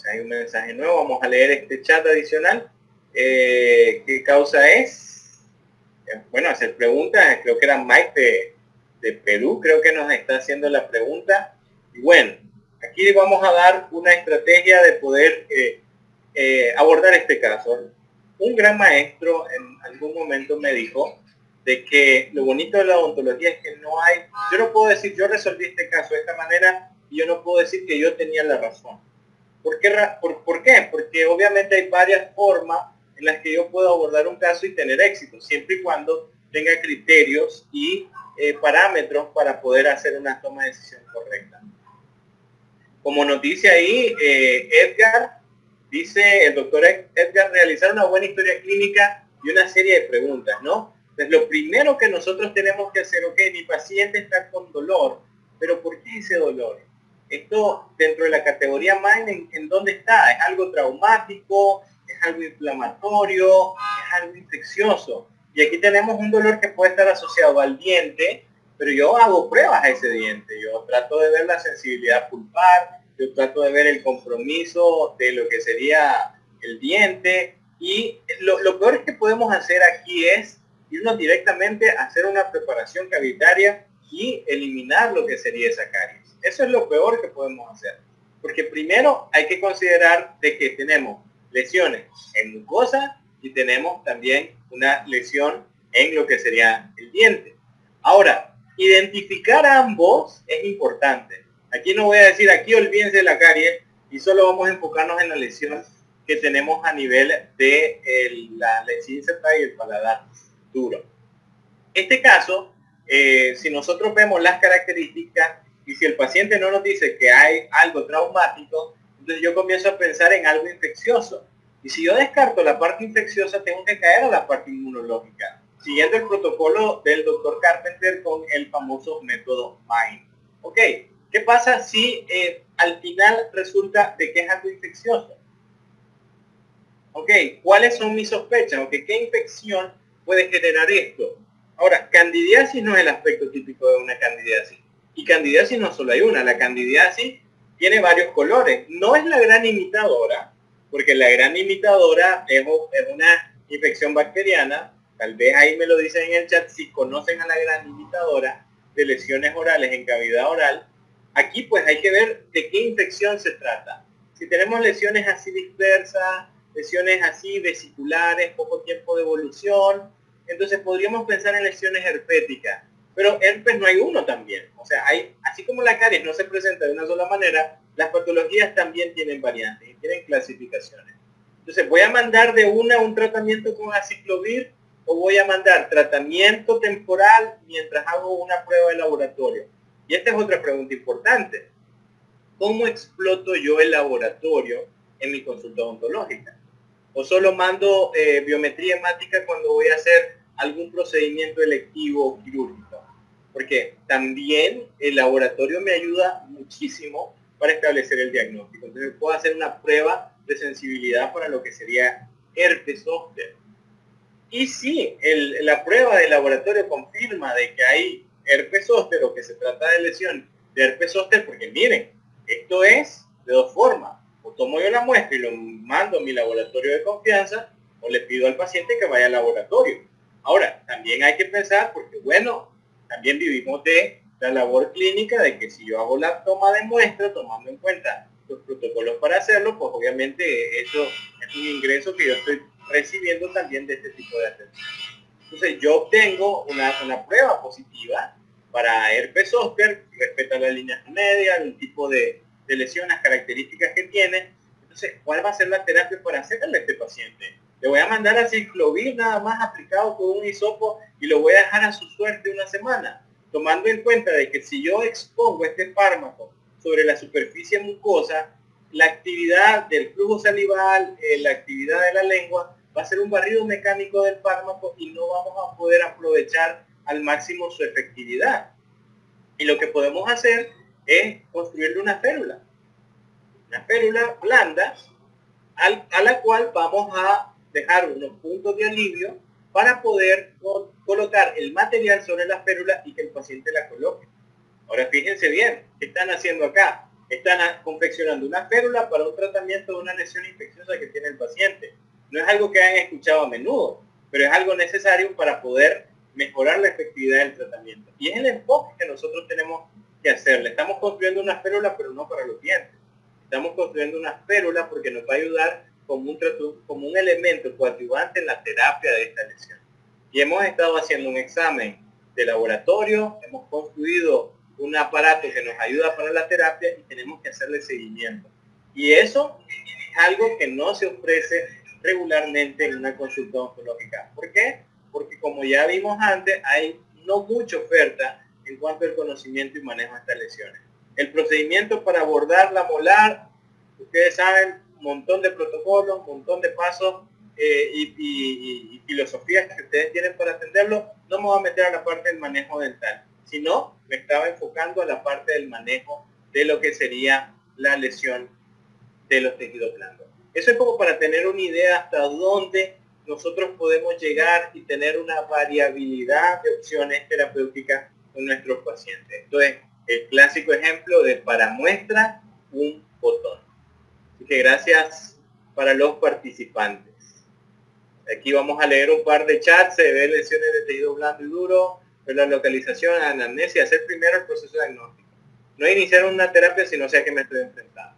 Hay un mensaje nuevo, vamos a leer este chat adicional. Eh, ¿Qué causa es? Eh, bueno, hacer preguntas, creo que era Mike de, de Perú, creo que nos está haciendo la pregunta. Y bueno, aquí vamos a dar una estrategia de poder eh, abordar este caso. Un gran maestro en algún momento me dijo de que lo bonito de la odontología es que no hay, yo no puedo decir, yo resolví este caso de esta manera y yo no puedo decir que yo tenía la razón. ¿Por qué? Por, qué? Porque obviamente hay varias formas en las que yo puedo abordar un caso y tener éxito, siempre y cuando tenga criterios y eh, parámetros para poder hacer una toma de decisión correcta. Como nos dice ahí eh, Edgar, dice el doctor Edgar, realizar una buena historia clínica y una serie de preguntas, ¿no? Entonces, lo primero que nosotros tenemos que hacer, ok, mi paciente está con dolor, pero ¿por qué ese dolor? Esto dentro de la categoría MIND, ¿en, dónde está? ¿Es algo traumático? ¿Es algo inflamatorio? ¿Es algo infeccioso? Y aquí tenemos un dolor que puede estar asociado al diente, pero yo hago pruebas a ese diente. Yo trato de ver la sensibilidad pulpar, yo trato de ver el compromiso de lo que sería el diente. Y lo, peor que podemos hacer aquí es irnos directamente a hacer una preparación cavitaria y eliminar lo que sería esa caries. Eso es lo peor que podemos hacer. Porque primero hay que considerar de que tenemos lesiones en mucosa y tenemos también una lesión en lo que sería el diente. Ahora, identificar ambos es importante. Aquí no voy a decir, aquí olvídense de la carie y solo vamos a enfocarnos en la lesión que tenemos a nivel de la lesinceta y el paladar duro. Este caso, eh, si nosotros vemos las características y si el paciente no nos dice que hay algo traumático, yo comienzo a pensar en algo infeccioso. Y si yo descarto la parte infecciosa, tengo que caer a la parte inmunológica, siguiendo el protocolo del doctor Carpenter con el famoso método MIND. Ok, ¿qué pasa si eh, al final resulta de que es algo infeccioso? Ok, ¿cuáles son mis sospechas? Ok, ¿qué infección puede generar esto? Ahora, candidiasis no es el aspecto típico de una candidiasis. Y candidiasis no solo hay una, la candidiasis tiene varios colores. No es la gran imitadora, porque la gran imitadora es, una infección bacteriana. Tal vez ahí me lo dicen en el chat si conocen a la gran imitadora de lesiones orales en cavidad oral. Aquí pues hay que ver de qué infección se trata. Si tenemos lesiones así dispersas, lesiones así vesiculares, poco tiempo de evolución, entonces podríamos pensar en lesiones herpéticas. Pero herpes no hay uno también. O sea, hay, así como la caries no se presenta de una sola manera, las patologías también tienen variantes y tienen clasificaciones. Entonces, ¿voy a mandar de una un tratamiento con aciclovir o voy a mandar tratamiento temporal mientras hago una prueba de laboratorio? Y esta es otra pregunta importante. ¿Cómo exploto yo el laboratorio en mi consulta odontológica? ¿O solo mando eh, biometría hemática cuando voy a hacer algún procedimiento electivo quirúrgico? Porque también el laboratorio me ayuda muchísimo para establecer el diagnóstico. Entonces puedo hacer una prueba de sensibilidad para lo que sería herpes zóster. Y si la prueba del laboratorio confirma de que hay herpes zóster o que se trata de lesión de herpes zóster, porque miren, esto es de dos formas. O tomo yo la muestra y lo mando a mi laboratorio de confianza o le pido al paciente que vaya al laboratorio. Ahora, también hay que pensar, porque bueno, también vivimos de la labor clínica de que si yo hago la toma de muestra, tomando en cuenta los protocolos para hacerlo, pues obviamente eso es un ingreso que yo estoy recibiendo también de este tipo de atención. Entonces yo obtengo una, prueba positiva para herpes zóster, respeta las líneas medias, el tipo de, de lesiones, las características que tiene. Entonces, ¿cuál va a ser la terapia para hacerle a este paciente? Le voy a mandar a ciclovir nada más aplicado con un hisopo y lo voy a dejar a su suerte una semana, tomando en cuenta de que si yo expongo este fármaco sobre la superficie mucosa, la actividad del flujo salival, eh, la actividad de la lengua, va a ser un barrido mecánico del fármaco y no vamos a poder aprovechar al máximo su efectividad. Y lo que podemos hacer es construirle una férula. Una férula blanda a la cual vamos a dejar unos puntos de alivio para poder colocar el material sobre la férula y que el paciente la coloque. Ahora fíjense bien, ¿qué están haciendo acá? Están confeccionando una férula para un tratamiento de una lesión infecciosa que tiene el paciente. No es algo que hayan escuchado a menudo, pero es algo necesario para poder mejorar la efectividad del tratamiento. Y es el enfoque que nosotros tenemos que hacerle. Estamos construyendo una férula, pero no para los dientes. Estamos construyendo una férula porque nos va a ayudar como un, como un elemento coadyuvante en la terapia de esta lesión. Y hemos estado haciendo un examen de laboratorio, hemos construido un aparato que nos ayuda para la terapia y tenemos que hacerle seguimiento. Y eso es algo que no se ofrece regularmente en una consulta oncológica. ¿Por qué? Porque como ya vimos antes, hay no mucha oferta en cuanto al conocimiento y manejo de estas lesiones. El procedimiento para abordar la molar, ustedes saben, montón de protocolos, un montón de pasos eh, y, filosofías que ustedes tienen para atenderlo, no me voy a meter a la parte del manejo dental, sino me estaba enfocando a la parte del manejo de lo que sería la lesión de los tejidos blandos. Eso es como para tener una idea hasta dónde nosotros podemos llegar y tener una variabilidad de opciones terapéuticas con nuestros pacientes. Entonces, el clásico ejemplo de para muestra un botón que gracias para los participantes. Aquí vamos a leer un par de chats, se ve lesiones de tejido blando y duro, ver la localización, anamnesia, hacer primero el proceso diagnóstico. No iniciar una terapia si no sé a qué me estoy enfrentando.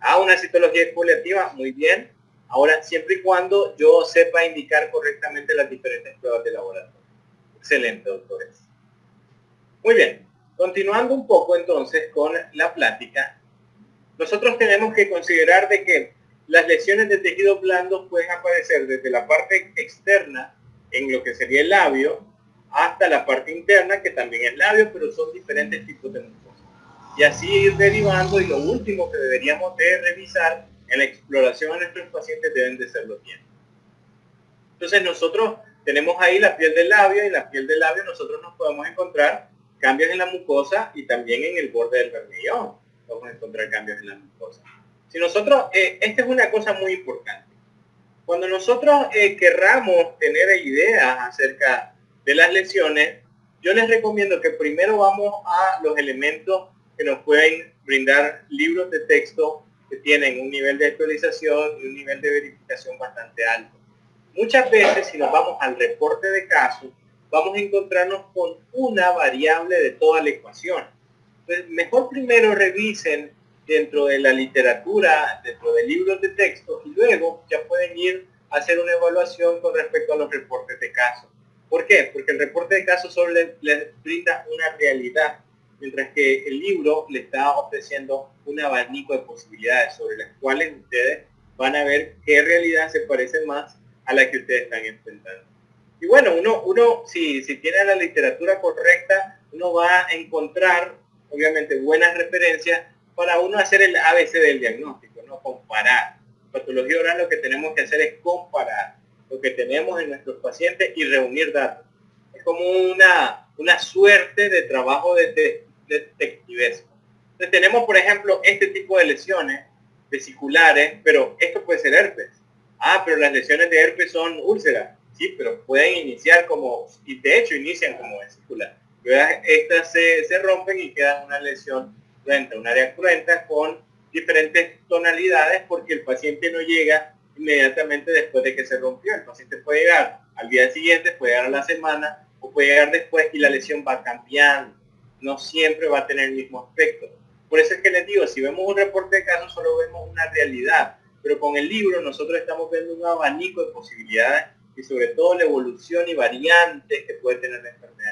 Ah, una citología exfoliativa, muy bien. Ahora, siempre y cuando yo sepa indicar correctamente las diferentes pruebas de laboratorio. Excelente, doctores. Muy bien, continuando un poco entonces con la plática, nosotros tenemos que considerar de que las lesiones de tejido blando pueden aparecer desde la parte externa, en lo que sería el labio, hasta la parte interna, que también es labio, pero son diferentes tipos de mucosa. Y así ir derivando, y lo último que deberíamos de revisar en la exploración a nuestros pacientes deben de ser los dientes. Entonces nosotros tenemos ahí la piel del labio, y la piel del labio nosotros nos podemos encontrar cambios en la mucosa y también en el borde del vermillón. Vamos a encontrar cambios en la mucosa. Si nosotros, eh, esta es una cosa muy importante. Cuando nosotros eh, querramos tener ideas acerca de las lesiones, yo les recomiendo que primero vamos a los elementos que nos pueden brindar libros de texto que tienen un nivel de actualización y un nivel de verificación bastante alto. Muchas veces, si nos vamos al reporte de casos, vamos a encontrarnos con una variable de toda la ecuación. Entonces, mejor primero revisen dentro de la literatura, dentro de libros de texto, y luego ya pueden ir a hacer una evaluación con respecto a los reportes de casos. ¿Por qué? Porque el reporte de casos solo les, brinda una realidad, mientras que el libro le está ofreciendo un abanico de posibilidades sobre las cuales ustedes van a ver qué realidad se parece más a la que ustedes están enfrentando. Y bueno, uno, uno si, si tiene la literatura correcta, uno va a encontrar, obviamente, buenas referencias para uno hacer el ABC del diagnóstico, no comparar. Patología oral lo que tenemos que hacer es comparar lo que tenemos en nuestros pacientes y reunir datos. Es como una, una suerte de trabajo de, detectivesco. Entonces tenemos, por ejemplo, este tipo de lesiones vesiculares, pero esto puede ser herpes. Ah, pero las lesiones de herpes son úlceras. Sí, pero pueden iniciar como, y de hecho inician como vesicular. Estas se, se rompen y quedan una lesión un área cruenta con diferentes tonalidades porque el paciente no llega inmediatamente después de que se rompió. El paciente puede llegar al día siguiente, puede llegar a la semana o puede llegar después y la lesión va cambiando. No siempre va a tener el mismo aspecto. Por eso es que les digo, si vemos un reporte de casos solo vemos una realidad, pero con el libro nosotros estamos viendo un abanico de posibilidades y sobre todo la evolución y variantes que puede tener la enfermedad.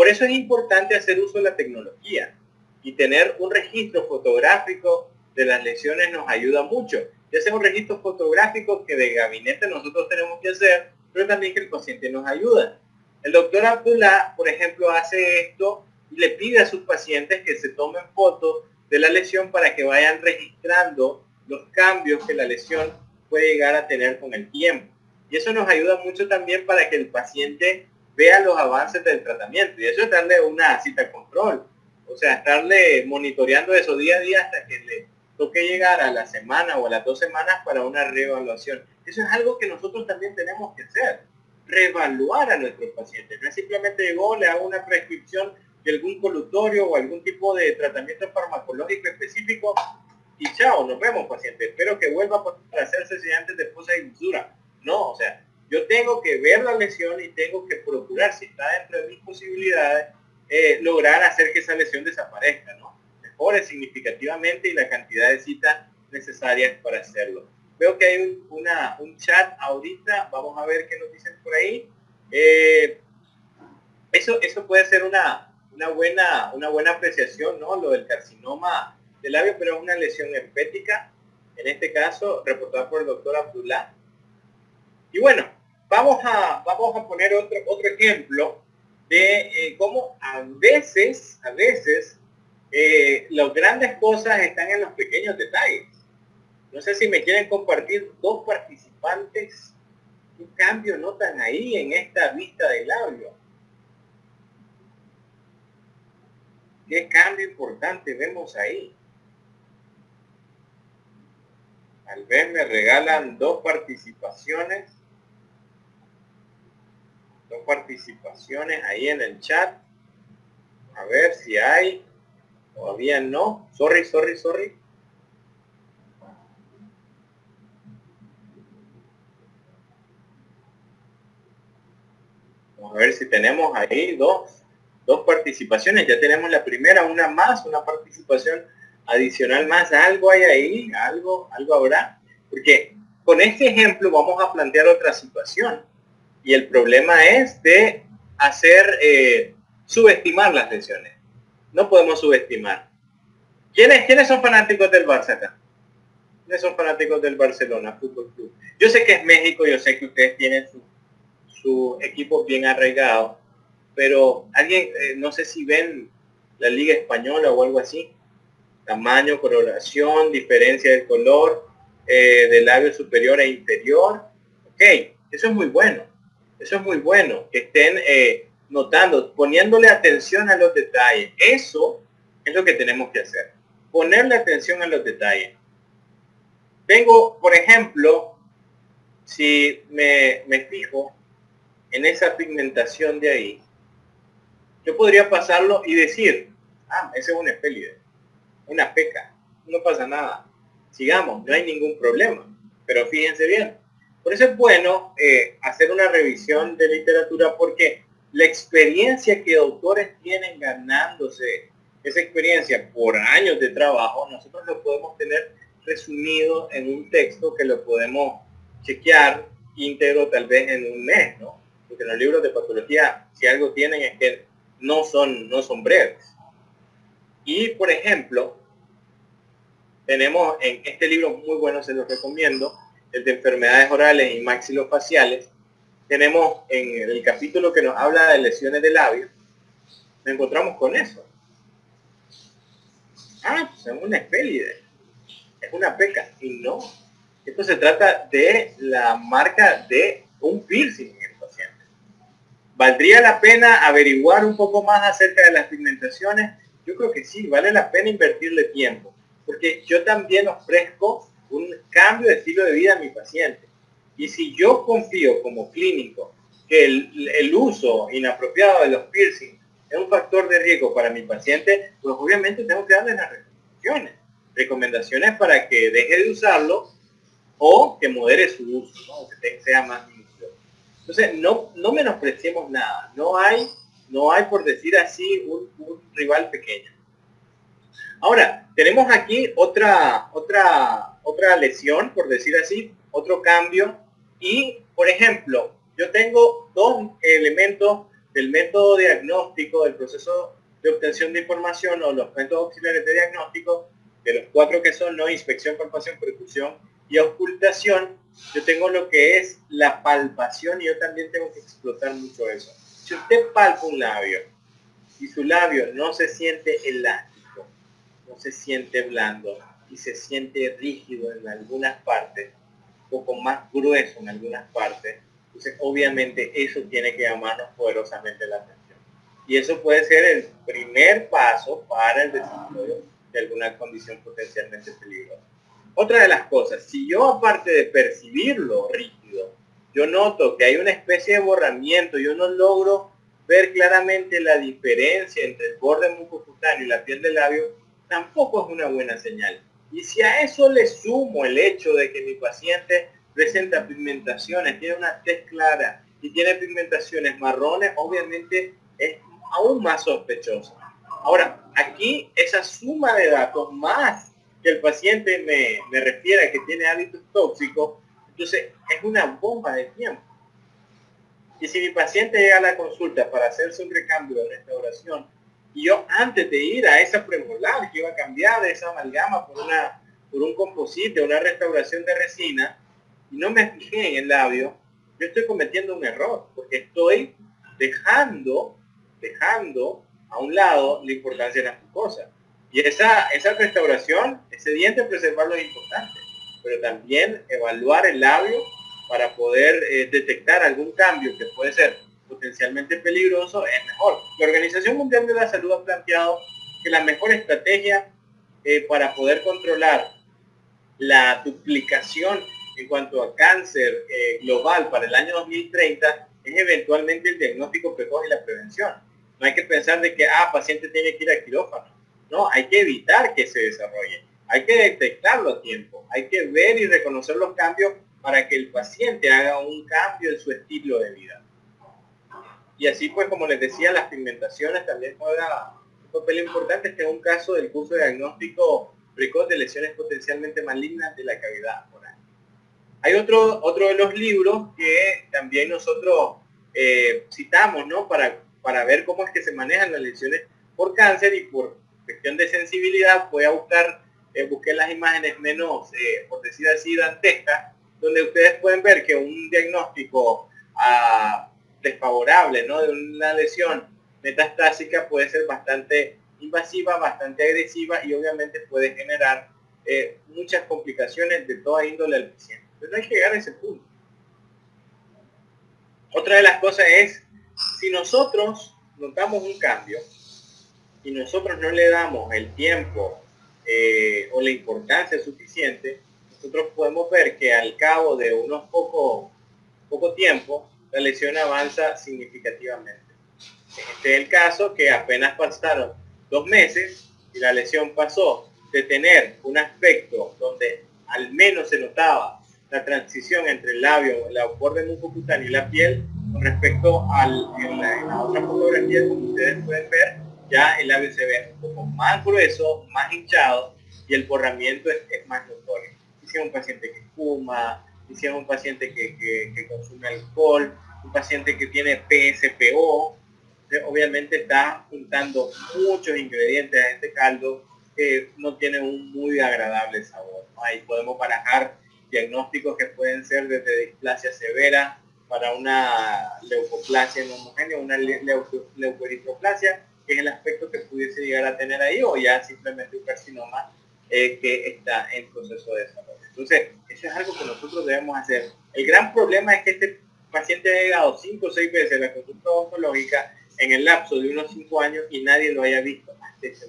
Por eso es importante hacer uso de la tecnología y tener un registro fotográfico de las lesiones nos ayuda mucho. Ya sea un registro fotográfico que de gabinete nosotros tenemos que hacer, pero también que el paciente nos ayuda. El doctor Abdullah, por ejemplo, hace esto y le pide a sus pacientes que se tomen fotos de la lesión para que vayan registrando los cambios que la lesión puede llegar a tener con el tiempo. Y eso nos ayuda mucho también para que el paciente vea los avances del tratamiento. Y eso es darle una cita control. O sea, estarle monitoreando eso día a día hasta que le toque llegar a la semana o a las dos semanas para una reevaluación. Eso es algo que nosotros también tenemos que hacer. Reevaluar a nuestros pacientes. No es simplemente llegó, le hago una prescripción de algún colutorio o algún tipo de tratamiento farmacológico específico y chao, nos vemos paciente. Espero que vuelva para hacerse antes de fosa y usura. No, o sea, yo tengo que ver la lesión y tengo que procurar, si está dentro de mis posibilidades, eh, lograr hacer que esa lesión desaparezca, ¿no? Mejore significativamente y la cantidad de citas necesarias para hacerlo. Veo que hay un, un chat ahorita, vamos a ver qué nos dicen por ahí. Eh, eso, eso puede ser una, una, buena, una buena apreciación, ¿no? Lo del carcinoma del labio, pero es una lesión herpética, en este caso reportada por el doctor Abdullah. Y bueno, vamos a, vamos a poner otro, otro ejemplo de eh, cómo a veces, a veces, eh, las grandes cosas están en los pequeños detalles. No sé si me quieren compartir dos participantes. ¿Qué cambio notan ahí en esta vista de labio? ¿Qué cambio importante vemos ahí? Tal vez me regalan dos participaciones dos participaciones ahí en el chat. A ver si hay. Todavía no. Sorry, sorry, sorry. Vamos a ver si tenemos ahí dos, dos participaciones. Ya tenemos la primera, una más, una participación adicional más. Algo hay ahí, algo, algo habrá. Porque con este ejemplo vamos a plantear otra situación. Y el problema es de hacer eh, subestimar las lesiones. No podemos subestimar. ¿Quiénes, ¿Quiénes son fanáticos del Barça acá? ¿Quiénes son fanáticos del Barcelona Fútbol Club? Yo sé que es México, yo sé que ustedes tienen su, su equipo bien arraigado, pero alguien, eh, no sé si ven la Liga Española o algo así. Tamaño, coloración, diferencia del color, eh, del labio superior e inferior. Ok, eso es muy bueno. Eso es muy bueno. Que estén eh, notando, poniéndole atención a los detalles. Eso es lo que tenemos que hacer. Ponerle atención a los detalles. Tengo, por ejemplo, si me, fijo en esa pigmentación de ahí, yo podría pasarlo y decir, ah, ese es un espélide, una peca, no pasa nada. Sigamos, no hay ningún problema. Pero fíjense bien, por eso es bueno eh, hacer una revisión de literatura porque la experiencia que autores tienen ganándose esa experiencia por años de trabajo, nosotros lo podemos tener resumido en un texto que lo podemos chequear íntegro tal vez en un mes, ¿no? Porque los libros de patología, si algo tienen es que no son, no son breves. Y, por ejemplo, tenemos en este libro muy bueno, se los recomiendo, el de enfermedades orales y maxilofaciales. Tenemos en el capítulo que nos habla de lesiones de labio, nos encontramos con eso. Ah, pues es una espélide, es una peca. Y no, esto se trata de la marca de un piercing ¿Valdría la pena averiguar un poco más acerca de las pigmentaciones? Yo creo que sí, vale la pena invertirle tiempo, porque yo también ofrezco un cambio de estilo de vida a mi paciente. Y si yo confío como clínico que el, uso inapropiado de los piercings es un factor de riesgo para mi paciente, pues obviamente tengo que darle las recomendaciones. Recomendaciones para que deje de usarlo o que modere su uso, que sea más entonces, no, no menospreciemos nada. No hay, no hay, por decir así, un, rival pequeño. Ahora, tenemos aquí otra, otra, otra lesión, por decir así, otro cambio. Y, por ejemplo, yo tengo dos elementos del método diagnóstico, del proceso de obtención de información o los métodos auxiliares de diagnóstico, de los cuatro que son no inspección, palpación, percusión y ocultación, yo tengo lo que es la palpación y yo también tengo que explotar mucho eso. Si usted palpa un labio y su labio no se siente elástico, no se siente blando y se siente rígido en algunas partes, un poco más grueso en algunas partes, entonces obviamente eso tiene que llamarnos poderosamente la atención. Y eso puede ser el primer paso para el desarrollo de alguna condición potencialmente peligrosa. Otra de las cosas, si yo aparte de percibirlo rígido, yo noto que hay una especie de borramiento, yo no logro ver claramente la diferencia entre el borde mucocutáneo y la piel del labio, tampoco es una buena señal. Y si a eso le sumo el hecho de que mi paciente presenta pigmentaciones, tiene una tez clara y tiene pigmentaciones marrones, obviamente es aún más sospechoso. Ahora, aquí esa suma de datos más que el paciente me, me refiere que tiene hábitos tóxicos, entonces es una bomba de tiempo. Y si mi paciente llega a la consulta para hacerse un recambio de restauración, y yo antes de ir a esa premolar que iba a cambiar de esa amalgama por, una, por un composite, una restauración de resina, y no me fijé en el labio, yo estoy cometiendo un error, porque estoy dejando, dejando a un lado la importancia de las cosas. Y esa, esa restauración, ese diente preservarlo es importante, pero también evaluar el labio para poder eh, detectar algún cambio que puede ser potencialmente peligroso es mejor. La Organización Mundial de la Salud ha planteado que la mejor estrategia eh, para poder controlar la duplicación en cuanto a cáncer eh, global para el año 2030 es eventualmente el diagnóstico precoz y la prevención. No hay que pensar de que, ah, paciente tiene que ir a quirófano. No, hay que evitar que se desarrolle. Hay que detectarlo a tiempo. Hay que ver y reconocer los cambios para que el paciente haga un cambio en su estilo de vida. Y así pues, como les decía, las pigmentaciones también juega un papel importante. Este es un caso del curso de diagnóstico precoz de lesiones potencialmente malignas de la cavidad oral. Hay otro, otro de los libros que también nosotros eh, citamos, ¿no? Para, para ver cómo es que se manejan las lesiones por cáncer y por cuestión de sensibilidad, voy a buscar, eh, busqué las imágenes menos, eh, por decir dantescas, donde ustedes pueden ver que un diagnóstico ah, desfavorable, ¿no? De una lesión metastásica puede ser bastante invasiva, bastante agresiva y obviamente puede generar eh, muchas complicaciones de toda índole al paciente. Pero no hay que llegar a ese punto. Otra de las cosas es, si nosotros notamos un cambio y nosotros no le damos el tiempo eh, o la importancia suficiente, nosotros podemos ver que al cabo de unos poco, poco tiempo, la lesión avanza significativamente. Este es el caso que apenas pasaron dos meses y la lesión pasó de tener un aspecto donde al menos se notaba la transición entre el labio, la borde mucocutáneo y la piel con respecto al, en la, otra fotografía, como ustedes pueden ver, ya el labio se ve un poco más grueso, más hinchado y el borramiento es, más notorio. Si es un paciente que fuma, si es un paciente que, que consume alcohol, un paciente que tiene PSPO, obviamente está juntando muchos ingredientes a este caldo que no tiene un muy agradable sabor. Ahí podemos barajar diagnósticos que pueden ser desde displasia severa para una leucoplasia no homogénea, una leucoeritroplasia, que es el aspecto que pudiese llegar a tener ahí, o ya simplemente un carcinoma que está en proceso de desarrollo. Entonces, eso es algo que nosotros debemos hacer. El gran problema es que este paciente ha llegado cinco o seis veces a la consulta oncológica en el lapso de unos cinco años y nadie lo haya visto hasta ese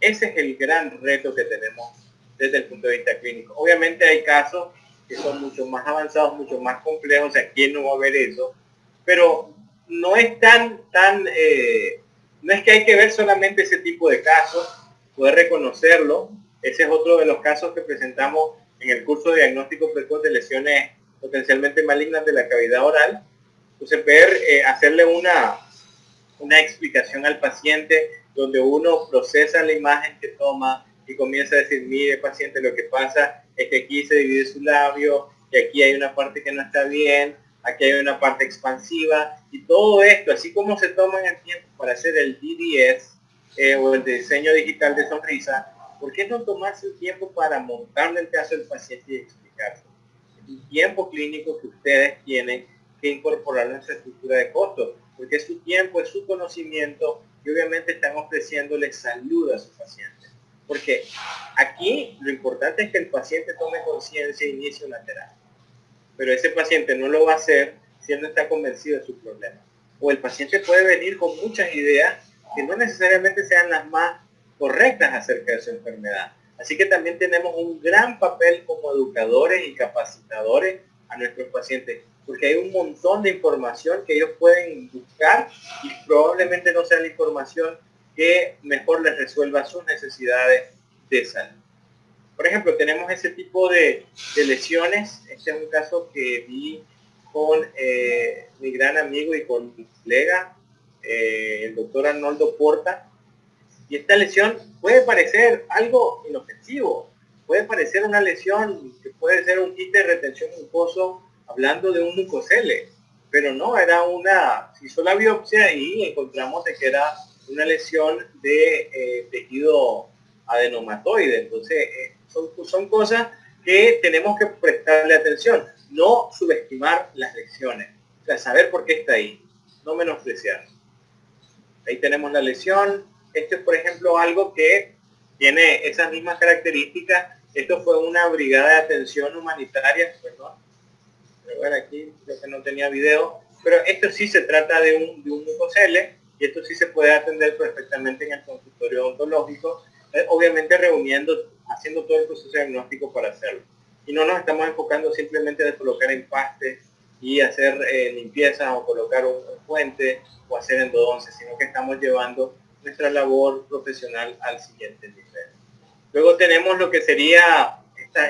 Ese es el gran reto que tenemos desde el punto de vista clínico. Obviamente hay casos que son mucho más avanzados, mucho más complejos, o ¿quién no va a ver eso? Pero no es tan, tan, eh, no es que hay que ver solamente ese tipo de casos, poder reconocerlo. Ese es otro de los casos que presentamos en el curso de diagnóstico precoz de lesiones potencialmente malignas de la cavidad oral. Entonces, ver, eh, hacerle una, una explicación al paciente donde uno procesa la imagen que toma y comienza a decir, mire paciente, lo que pasa es que aquí se divide su labio y aquí hay una parte que no está bien, aquí hay una parte expansiva y todo esto, así como se toma el tiempo para hacer el DDS eh, o el diseño digital de sonrisa, ¿por qué no tomarse el tiempo para montarle el caso del paciente y explicarse? El tiempo clínico que ustedes tienen que incorporar en su estructura de costos porque su tiempo, es su conocimiento y obviamente están ofreciéndole salud a su paciente. Porque aquí lo importante es que el paciente tome conciencia e inicie una terapia. Pero ese paciente no lo va a hacer si él no está convencido de su problema. O el paciente puede venir con muchas ideas que no necesariamente sean las más correctas acerca de su enfermedad. Así que también tenemos un gran papel como educadores y capacitadores a nuestros pacientes porque hay un montón de información que ellos pueden buscar y probablemente no sea la información que mejor les resuelva sus necesidades de salud. Por ejemplo, tenemos ese tipo de, lesiones. Este es un caso que vi con eh, mi gran amigo y con mi colega, eh, el doctor Arnoldo Porta. Y esta lesión puede parecer algo inofensivo, puede parecer una lesión que puede ser un kit de retención mucoso hablando de un mucocele, pero no, era una, se hizo la biopsia y encontramos que era una lesión de eh, tejido adenomatoide. Entonces, eh, son, son cosas que tenemos que prestarle atención, no subestimar las lesiones, o sea, saber por qué está ahí, no menospreciar. Ahí tenemos la lesión. Esto es, por ejemplo, algo que tiene esas mismas características. Esto fue una brigada de atención humanitaria, perdón, bueno, aquí creo que no tenía video, pero esto sí se trata de un, de un y esto sí se puede atender perfectamente en el consultorio odontológico, eh, obviamente reuniendo, haciendo todo el proceso diagnóstico para hacerlo. Y no nos estamos enfocando simplemente de colocar empastes y hacer eh, limpieza o colocar un, puente o hacer endodoncia, sino que estamos llevando nuestra labor profesional al siguiente nivel. Luego tenemos lo que sería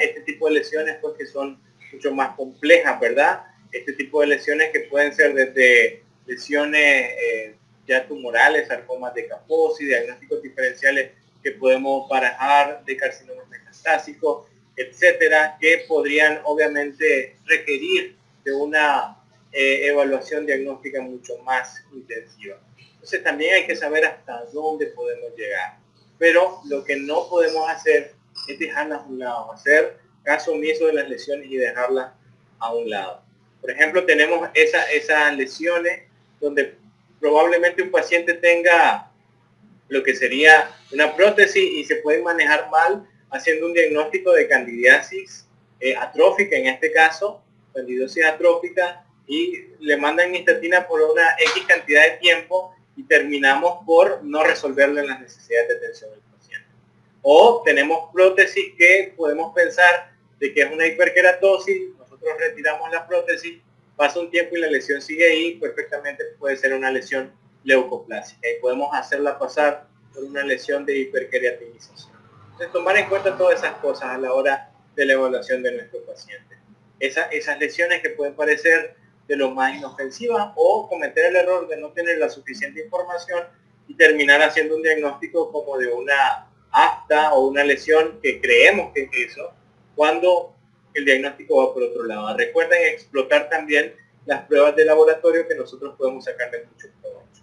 este tipo de lesiones, pues que son mucho más complejas, ¿verdad? Este tipo de lesiones que pueden ser desde lesiones eh, ya tumorales, sarcomas de Kaposi, diagnósticos diferenciales que podemos barajar de carcinomas metastásicos, etcétera, que podrían obviamente requerir de una eh, evaluación diagnóstica mucho más intensiva. Entonces también hay que saber hasta dónde podemos llegar. Pero lo que no podemos hacer es dejarlas a un lado, hacer caso omiso de las lesiones y dejarlas a un lado. Por ejemplo, tenemos esa, esas lesiones donde probablemente un paciente tenga lo que sería una prótesis y se puede manejar mal haciendo un diagnóstico de candidiasis eh, atrófica en este caso, candidosis atrófica, y le mandan estatina por una X cantidad de tiempo y terminamos por no resolverle las necesidades de atención del paciente. O tenemos prótesis que podemos pensar de que es una hiperkeratosis, nosotros retiramos la prótesis, pasa un tiempo y la lesión sigue ahí, perfectamente puede ser una lesión leucoplásica y podemos hacerla pasar por una lesión de hiperqueratinización. Entonces, tomar en cuenta todas esas cosas a la hora de la evaluación de nuestro paciente. Esas lesiones que pueden parecer de lo más inofensivas o cometer el error de no tener la suficiente información y terminar haciendo un diagnóstico como de una afta o una lesión que creemos que es eso, cuando el diagnóstico va por otro lado. Recuerden explotar también las pruebas de laboratorio que nosotros podemos sacar de mucho provecho.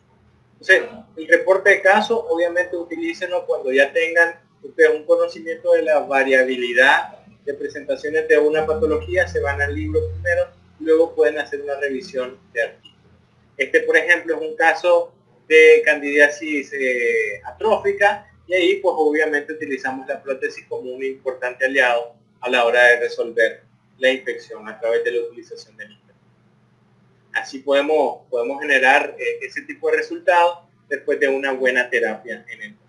Entonces, el reporte de caso, obviamente utilícenlo cuando ya tengan ustedes un conocimiento de la variabilidad de presentaciones de una patología, se van al libro primero luego pueden hacer una revisión de artículos. Este, por ejemplo, es un caso de candidiasis eh, atrófica y ahí pues obviamente utilizamos la prótesis como un importante aliado a la hora de resolver la infección a través de la utilización del internet. Así podemos, podemos generar eh, ese tipo de resultados después de una buena terapia en el.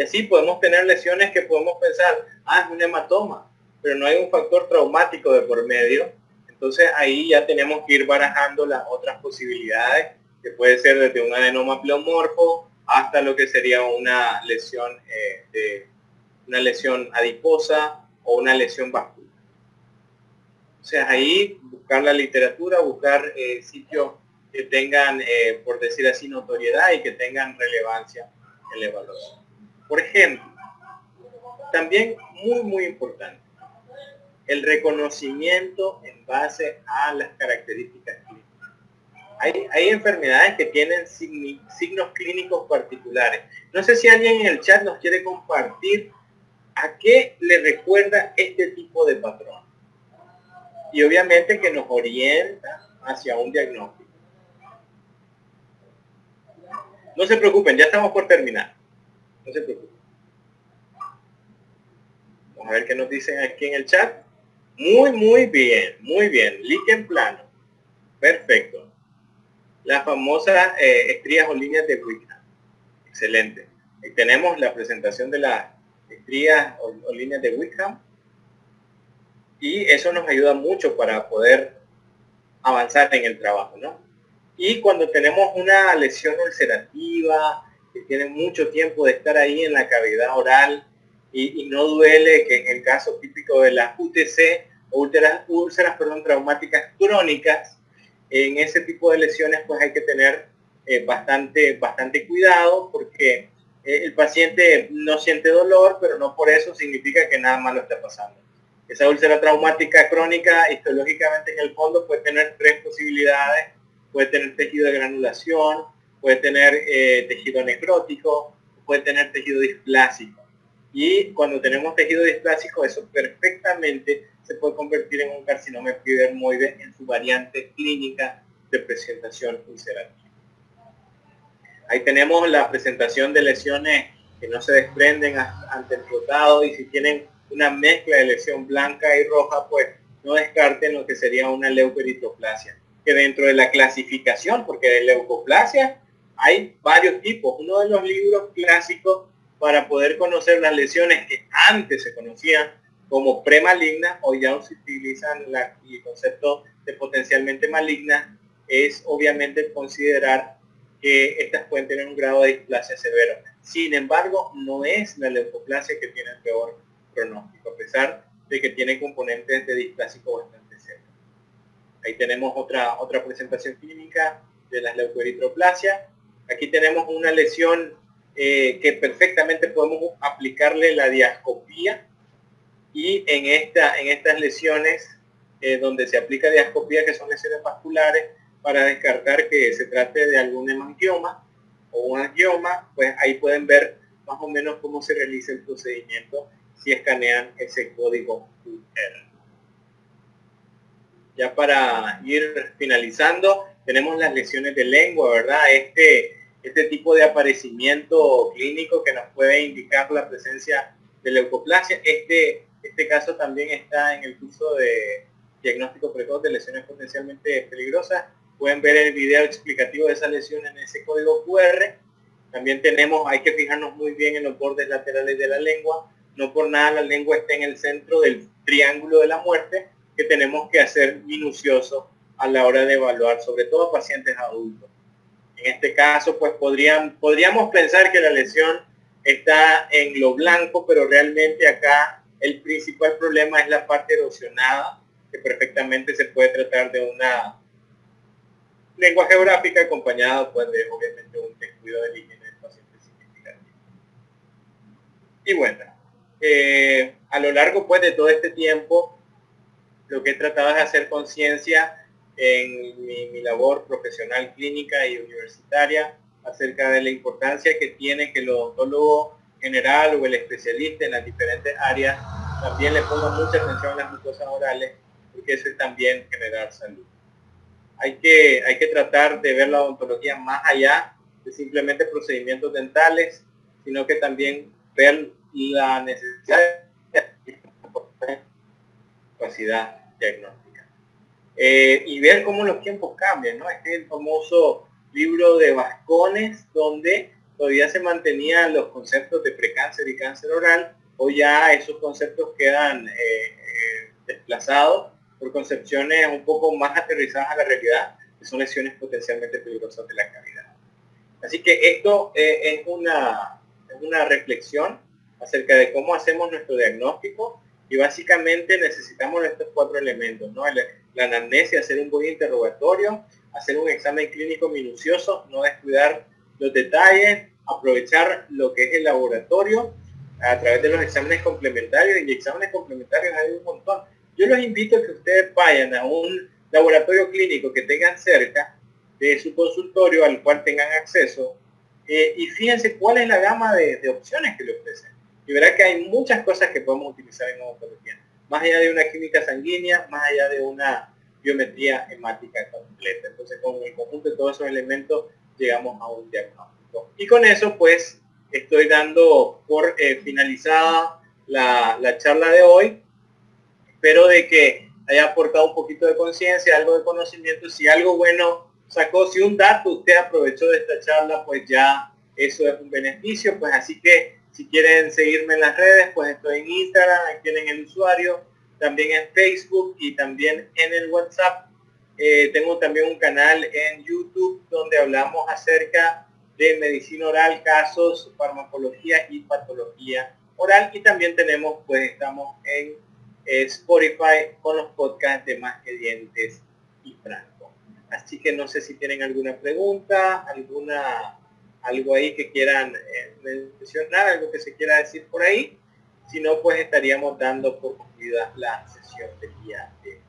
Y así podemos tener lesiones que podemos pensar, ah, es un hematoma, pero no hay un factor traumático de por medio. Entonces ahí ya tenemos que ir barajando las otras posibilidades, que puede ser desde un adenoma pleomorfo hasta lo que sería una lesión eh, de una lesión adiposa o una lesión vascular. O sea, ahí buscar la literatura, buscar eh, sitios que tengan, eh, por decir así, notoriedad y que tengan relevancia en la evaluación. Por ejemplo, también muy, muy importante, el reconocimiento en base a las características clínicas. Hay, enfermedades que tienen signos clínicos particulares. No sé si alguien en el chat nos quiere compartir a qué le recuerda este tipo de patrón. Y obviamente que nos orienta hacia un diagnóstico. No se preocupen, ya estamos por terminar. No se preocupen. Vamos a ver qué nos dicen aquí en el chat. Muy, muy bien, muy bien. Líquen plano. Perfecto. Las famosas eh, estrías o líneas de Wickham. Excelente. Tenemos la presentación de las estrías o, líneas de Wickham. Y eso nos ayuda mucho para poder avanzar en el trabajo, ¿no? Y cuando tenemos una lesión ulcerativa, que tiene mucho tiempo de estar ahí en la cavidad oral y, no duele, que en el caso típico de la UTC úlceras, úlceras perdón, traumáticas crónicas, en ese tipo de lesiones pues hay que tener eh, bastante, bastante cuidado porque eh, el paciente no siente dolor, pero no por eso significa que nada malo está pasando. Esa úlcera traumática crónica, histológicamente en el fondo, puede tener tres posibilidades. Puede tener tejido de granulación, puede tener eh, tejido necrótico, puede tener tejido displásico. Y cuando tenemos tejido displásico, eso perfectamente se puede convertir en un carcinoma epidermoide en su variante clínica de presentación ulcerativa. Ahí tenemos la presentación de lesiones que no se desprenden ante el flotado y si tienen una mezcla de lesión blanca y roja, pues no descarten lo que sería una leucoeritroplasia. Que dentro de la clasificación, porque de leucoplasia hay varios tipos. Uno de los libros clásicos para poder conocer las lesiones que antes se conocían como premaligna, o ya se utilizan el concepto de potencialmente maligna, es obviamente considerar que estas pueden tener un grado de displasia severo. Sin embargo, no es la leucoplasia que tiene el peor pronóstico, a pesar de que tiene componentes de displásico bastante severos. Ahí tenemos otra, otra presentación clínica de las leucoeritroplasia. Aquí tenemos una lesión eh, que perfectamente podemos aplicarle la diascopía y en, esta, en estas lesiones eh, donde se aplica diascopía, que son lesiones vasculares, para descartar que se trate de algún hemangioma o un angioma, pues ahí pueden ver más o menos cómo se realiza el procedimiento si escanean ese código QR. Ya para ir finalizando, tenemos las lesiones de lengua, ¿verdad? Este, este tipo de aparecimiento clínico que nos puede indicar la presencia de leucoplasia. Este, este caso también está en el curso de diagnóstico precoz de lesiones potencialmente peligrosas. Pueden ver el video explicativo de esa lesión en ese código QR. También tenemos, hay que fijarnos muy bien en los bordes laterales de la lengua. No por nada la lengua está en el centro del triángulo de la muerte, que tenemos que hacer minucioso a la hora de evaluar, sobre todo pacientes adultos. En este caso, pues podrían, podríamos pensar que la lesión está en lo blanco, pero realmente acá el principal problema es la parte erosionada, que perfectamente se puede tratar de una lengua geográfica acompañada pues de obviamente un descuido de higiene del paciente significativo. Y bueno, eh, a lo largo pues de todo este tiempo, lo que he tratado es hacer conciencia en mi, labor profesional clínica y universitaria acerca de la importancia que tiene que el odontólogo general o el especialista en las diferentes áreas también le ponga mucha atención a las mucosas orales, porque eso es también generar salud. Hay que, hay que tratar de ver la odontología más allá de simplemente procedimientos dentales, sino que también ver la necesidad de capacidad diagnóstica. Eh, y ver cómo los tiempos cambian, ¿no? Este es el famoso libro de Vascones, donde todavía se mantenían los conceptos de precáncer y cáncer oral, o ya esos conceptos quedan eh, eh, desplazados por concepciones un poco más aterrizadas a la realidad, que son lesiones potencialmente peligrosas de la cavidad. Así que esto es una reflexión acerca de cómo hacemos nuestro diagnóstico y básicamente necesitamos estos cuatro elementos, ¿no? La anamnesia, hacer un buen interrogatorio, hacer un examen clínico minucioso, no descuidar los detalles, aprovechar lo que es el laboratorio a través de los exámenes complementarios y exámenes complementarios hay un montón. Yo los invito a que ustedes vayan a un laboratorio clínico que tengan cerca de su consultorio al cual tengan acceso eh, y fíjense cuál es la gama de, opciones que le ofrecen. Y verá que hay muchas cosas que podemos utilizar en odontología. Más allá de una química sanguínea, más allá de una biometría hemática completa. Entonces, con el conjunto de todos esos elementos, llegamos a un diagnóstico. Y con eso, pues, estoy dando por eh, finalizada la, la, charla de hoy. Espero de que haya aportado un poquito de conciencia, algo de conocimiento. Si algo bueno sacó, si un dato usted aprovechó de esta charla, pues ya eso es un beneficio. Pues así que si quieren seguirme en las redes, pues estoy en Instagram, ahí tienen el usuario, también en Facebook y también en el WhatsApp. Eh, tengo también un canal en YouTube donde hablamos acerca de medicina oral, casos, farmacología y patología oral. Y también tenemos, pues estamos en eh, Spotify con los podcasts de Más que Dientes y Franco. Así que no sé si tienen alguna pregunta, alguna algo ahí que quieran eh, mencionar, algo que se quiera decir por ahí. Si no, pues estaríamos dando por concluida la sesión del día de hoy.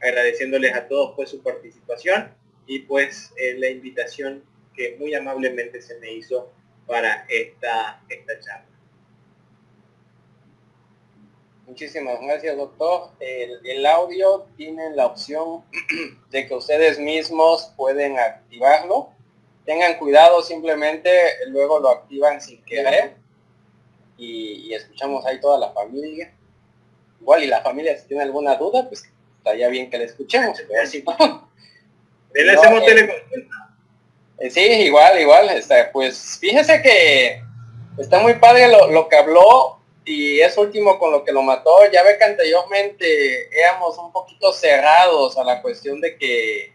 Agradeciéndoles a todos pues su participación y pues eh, la invitación que muy amablemente se me hizo para esta, esta charla. Muchísimas gracias, doctor. El, audio tiene la opción de que ustedes mismos pueden activarlo. Tengan cuidado, simplemente luego lo activan sin querer y, escuchamos ahí toda la familia. Igual y la familia si tiene alguna duda, pues estaría bien que la escuchemos. Pero si no, eh, sí, igual, igual. Este, pues fíjese que está muy padre lo, que habló y es último con lo que lo mató. Ya ve que anteriormente éramos un poquito cerrados a la cuestión de que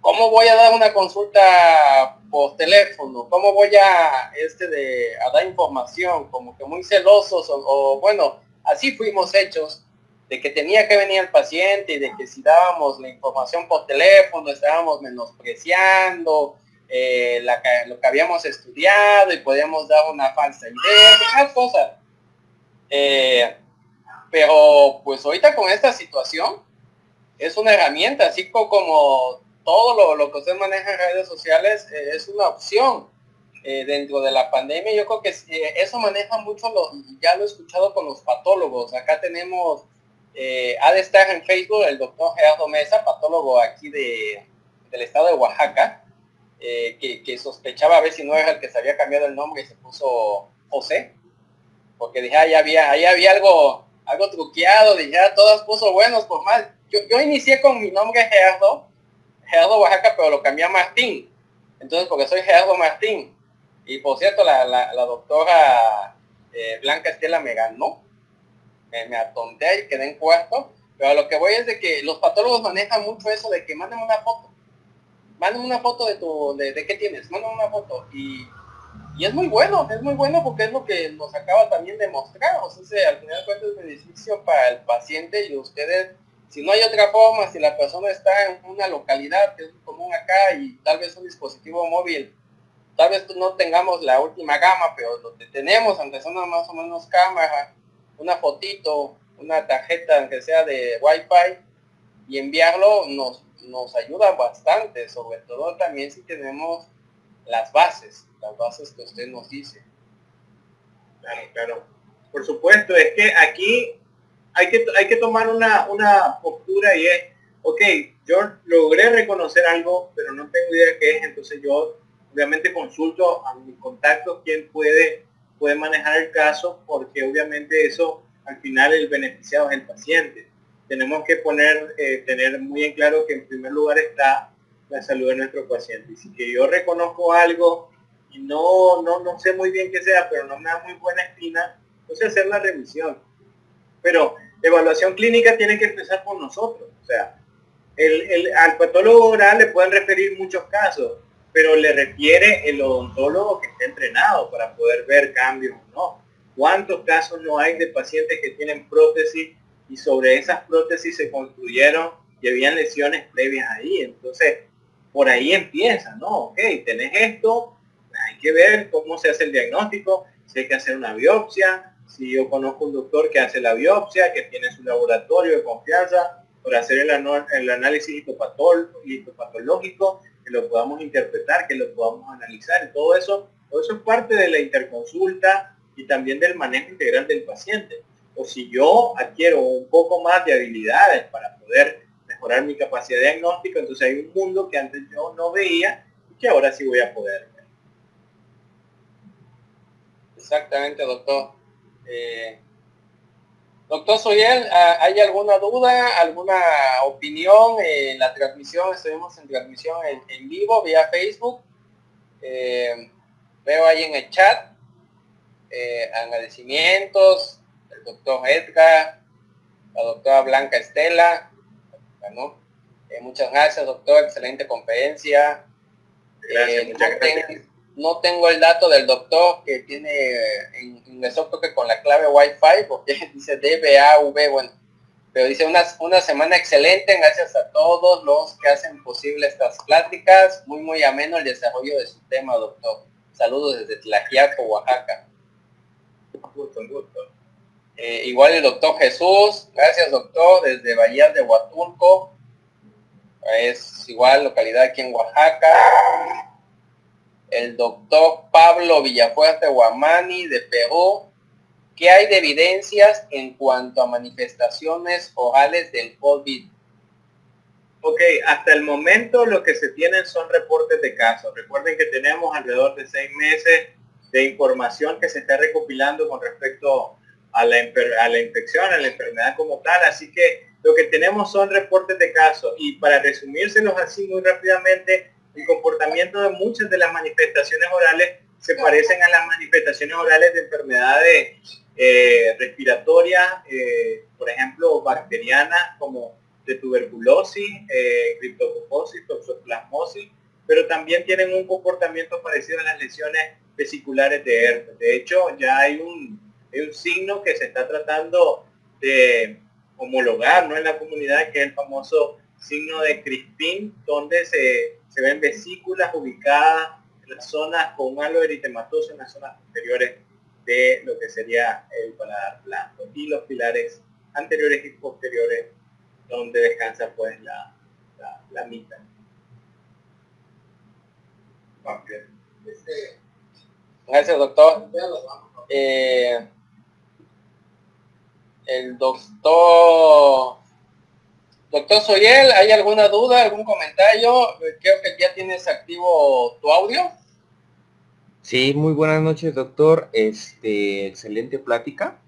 ¿cómo voy a dar una consulta por teléfono? ¿Cómo voy a, este de, a dar información? Como que muy celosos o, bueno, así fuimos hechos de que tenía que venir el paciente y de que si dábamos la información por teléfono estábamos menospreciando eh, lo que habíamos estudiado y podíamos dar una falsa idea, esas cosas. Eh, Pero pues ahorita con esta situación es una herramienta, así como todo lo, que usted maneja en redes sociales eh, es una opción. Eh, dentro de la pandemia, yo creo que eh, eso maneja mucho, lo, ya lo he escuchado con los patólogos. Acá tenemos, ha de estar en Facebook el doctor Gerardo Mesa, patólogo aquí de, del estado de Oaxaca, que, sospechaba a ver si no era el que se había cambiado el nombre y se puso José, porque dije, ahí había, ahí había algo, algo truqueado, dije, ah, todas puso buenos por mal. Yo, yo inicié con mi nombre Gerardo, Gerardo Oaxaca, pero lo cambié a Martín. Entonces, porque soy Gerardo Martín. Y por cierto, la, la, doctora eh, Blanca Estela me ganó. Me, me atonté y quedé en cuarto. Pero lo que voy es de que los patólogos manejan mucho eso de que manden una foto. Manden una foto de tu, de, de qué tienes, manden una foto. Y, y, es muy bueno, es muy bueno porque es lo que nos acaba también de mostrar. O sea, al final de cuentas es beneficio para el paciente y ustedes si no hay otra forma, si la persona está en una localidad que es común acá y tal vez un dispositivo móvil, tal vez no tengamos la última gama, pero lo que tenemos, aunque son más o menos cámara, una fotito, una tarjeta, aunque sea de Wi-Fi, y enviarlo nos, nos ayuda bastante, sobre todo también si tenemos las bases, las bases que usted nos dice. Claro, claro. Por supuesto, es que aquí hay que, hay que tomar una, una postura y es, ok, yo logré reconocer algo, pero no tengo idea qué es, entonces yo obviamente consulto a mis contactos quién puede, puede manejar el caso, porque obviamente eso al final el beneficiado es el paciente. Tenemos que poner, eh, tener muy en claro que en primer lugar está la salud de nuestro paciente. Y si que yo reconozco algo y no, no, no sé muy bien qué sea, pero no me da muy buena espina, entonces hacer la revisión. Pero evaluación clínica tiene que empezar por nosotros. O sea, el, al patólogo oral le pueden referir muchos casos, pero le refiere el odontólogo que esté entrenado para poder ver cambios o no. ¿Cuántos casos no hay de pacientes que tienen prótesis y sobre esas prótesis se construyeron y habían lesiones previas ahí? Entonces, por ahí empieza, ¿no? Ok, tenés esto, hay que ver cómo se hace el diagnóstico, si hay que hacer una biopsia, si yo conozco un doctor que hace la biopsia, que tiene su laboratorio de confianza para hacer el, el análisis histopatológico, que lo podamos interpretar, que lo podamos analizar, y todo eso, todo eso es parte de la interconsulta y también del manejo integral del paciente. O si yo adquiero un poco más de habilidades para poder mejorar mi capacidad diagnóstica, entonces hay un mundo que antes yo no veía y que ahora sí voy a poder ver. Exactamente, doctor. Eh, doctor Soyel, ¿hay alguna duda, alguna opinión en la transmisión? Estuvimos en transmisión en, vivo vía Facebook. Eh, veo ahí en el chat eh, agradecimientos el doctor Edgar, la doctora Blanca Estela. muchas gracias, doctor. Excelente conferencia. Gracias, no tengo el dato del doctor que tiene en, en el que con la clave Wi-Fi, porque dice DBAV, bueno, pero dice una, una semana excelente, gracias a todos los que hacen posible estas pláticas, muy muy ameno el desarrollo de su tema, doctor. Saludos desde Tlajiaco, Oaxaca. Gusto, gusto. Eh, igual el doctor Jesús, gracias doctor, desde Bahía de Huatulco, es igual localidad aquí en Oaxaca el doctor Pablo Villafuerte Guamani de Perú. ¿Qué hay de evidencias en cuanto a manifestaciones orales del COVID? Ok, hasta el momento lo que se tienen son reportes de casos. Recuerden que tenemos alrededor de seis meses de información que se está recopilando con respecto a la, a la infección, a la enfermedad como tal. Así que lo que tenemos son reportes de casos. Y para resumírselos así muy rápidamente, el comportamiento de muchas de las manifestaciones orales se parecen a las manifestaciones orales de enfermedades eh, respiratorias, eh, por ejemplo, bacterianas como de tuberculosis, eh, criptococosis, toxoplasmosis, pero también tienen un comportamiento parecido a las lesiones vesiculares de herpes. De hecho, ya hay un, hay un signo que se está tratando de homologar ¿no? en la comunidad, que es el famoso signo de Crispin, donde se se ven vesículas ubicadas en las zonas con halo eritematoso en las zonas posteriores de lo que sería el paladar blanco y los pilares anteriores y posteriores, donde descansa pues la, la, mitad. Gracias, doctor. Eh, el doctor Doctor Soyel, ¿hay alguna duda, algún comentario? Creo que ya tienes activo tu audio. Sí, muy buenas noches, doctor. Este, excelente plática.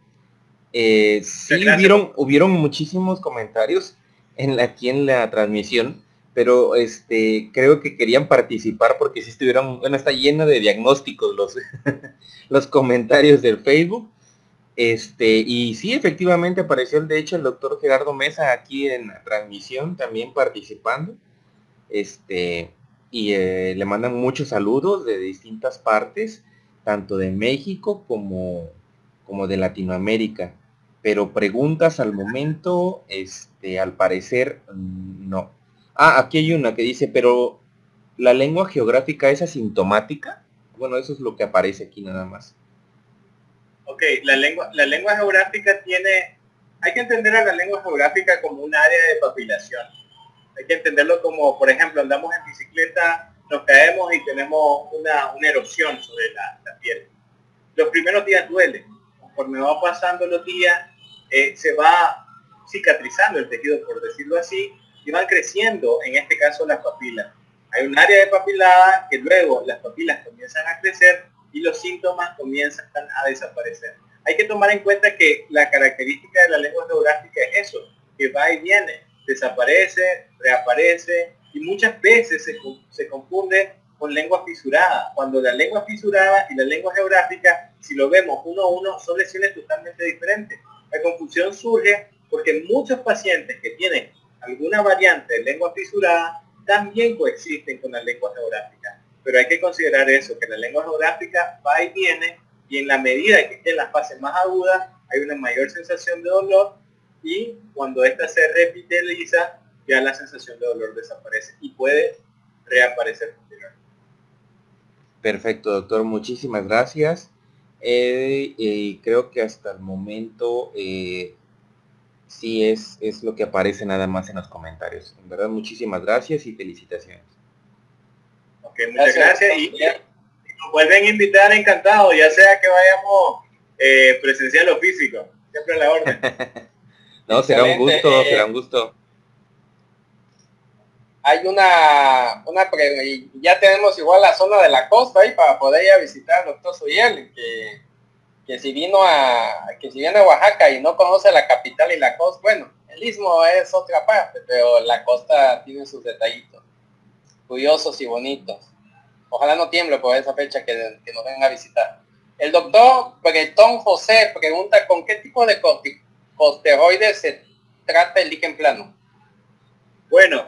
Eh, sí, hubieron, hubieron muchísimos comentarios en la, aquí en la transmisión, pero este, creo que querían participar porque si estuvieron, bueno, está llena de diagnósticos los, los comentarios del Facebook. Este, y sí, efectivamente apareció, de hecho, el doctor Gerardo Mesa aquí en la transmisión, también participando. Este, y eh, le mandan muchos saludos de distintas partes, tanto de México como, como de Latinoamérica. Pero preguntas al momento, este, al parecer, no. Ah, aquí hay una que dice, pero ¿la lengua geográfica es asintomática? Bueno, eso es lo que aparece aquí nada más. Ok, la lengua, la lengua geográfica tiene, hay que entender a la lengua geográfica como un área de papilación. Hay que entenderlo como, por ejemplo, andamos en bicicleta, nos caemos y tenemos una, erosión sobre la, piel. Los primeros días duelen. Conforme va pasando los días, eh, se va cicatrizando el tejido, por decirlo así, y van creciendo, en este caso, las papilas. Hay un área de papilada que luego las papilas comienzan a crecer y los síntomas comienzan a desaparecer. Hay que tomar en cuenta que la característica de la lengua geográfica es eso, que va y viene, desaparece, reaparece y muchas veces se, se confunde con lengua fisurada. Cuando la lengua fisurada y la lengua geográfica, si lo vemos uno a uno, son lesiones totalmente diferentes. La confusión surge porque muchos pacientes que tienen alguna variante de lengua fisurada también coexisten con la lengua geográfica. Pero hay que considerar eso, que la lengua geográfica va y viene y en la medida que esté en las fases más agudas hay una mayor sensación de dolor y cuando esta se repiteliza ya la sensación de dolor desaparece y puede reaparecer Perfecto, doctor. Muchísimas gracias. Eh, creo que hasta el momento eh, sí es, es lo que aparece nada más en los comentarios. En verdad, muchísimas gracias y felicitaciones muchas gracias, y, nos vuelven a invitar encantado, ya sea que vayamos eh, presencial o físico, siempre a la orden. no, será un gusto, será un gusto. Hay una, una ya tenemos igual la zona de la costa ahí para poder ir a visitar al doctor Suyel, que, que si vino a, que si viene a Oaxaca y no conoce la capital y la costa, bueno, el istmo es otra parte, pero la costa tiene sus detallitos curiosos y bonitos. Ojalá no tiemble por esa fecha que, nos vengan a visitar. El doctor Bretón José pregunta con qué tipo de corticosteroides se trata el líquen plano. Bueno,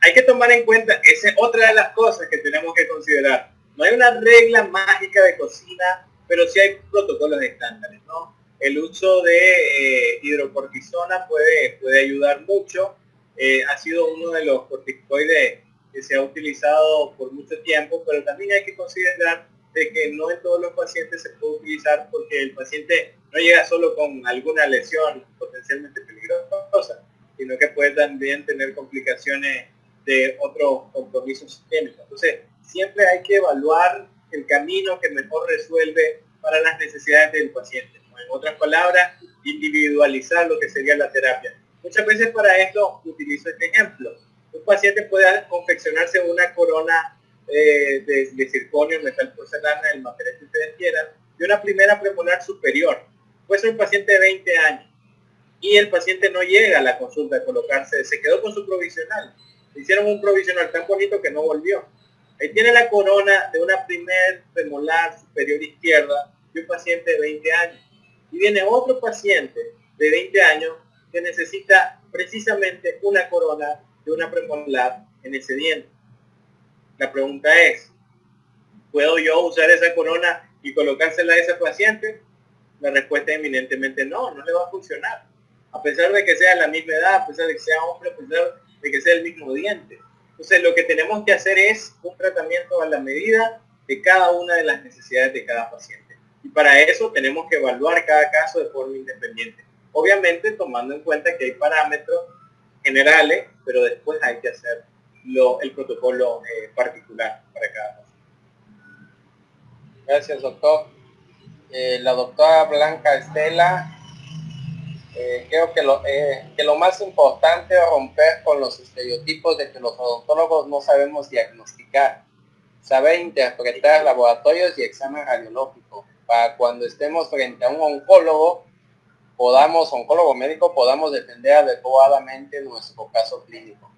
hay que tomar en cuenta, esa es otra de las cosas que tenemos que considerar. No hay una regla mágica de cocina, pero sí hay protocolos estándares, ¿no? El uso de eh, hidrocortisona puede, puede ayudar mucho. Eh, ha sido uno de los corticoides que se ha utilizado por mucho tiempo, pero también hay que considerar de que no en todos los pacientes se puede utilizar porque el paciente no llega solo con alguna lesión potencialmente peligrosa, sino que puede también tener complicaciones de otros compromisos sistémicos. Entonces, siempre hay que evaluar el camino que mejor resuelve para las necesidades del paciente. En otras palabras, individualizar lo que sería la terapia. Muchas veces para esto utilizo este ejemplo un paciente puede confeccionarse una corona eh, de, circonio, metal porcelana, el material que ustedes quieran, de una primera premolar superior. Puede ser un paciente de 20 años y el paciente no llega a la consulta a colocarse, se quedó con su provisional. Hicieron un provisional tan bonito que no volvió. Ahí tiene la corona de una primer premolar superior izquierda de un paciente de 20 años. Y viene otro paciente de 20 años que necesita precisamente una corona de una premolar en ese diente. La pregunta es, ¿puedo yo usar esa corona y colocársela a ese paciente? La respuesta es eminentemente no, no le va a funcionar. A pesar de que sea la misma edad, a pesar de que sea hombre, a pesar de que sea el mismo diente. Entonces lo que tenemos que hacer es un tratamiento a la medida de cada una de las necesidades de cada paciente. Y para eso tenemos que evaluar cada caso de forma independiente. obviamente tomando en cuenta que hay parámetros generales, pero después hay que hacer lo, el protocolo eh, particular para cada paciente. Gracias, doctor. Eh, la doctora Blanca Estela, eh, creo que lo, que lo más importante es romper con los estereotipos de que los odontólogos no sabemos diagnosticar, saber interpretar laboratorios y examen radiológico, para cuando estemos frente a un oncólogo, podamos, oncólogo médico, podamos defender adecuadamente nuestro caso clínico.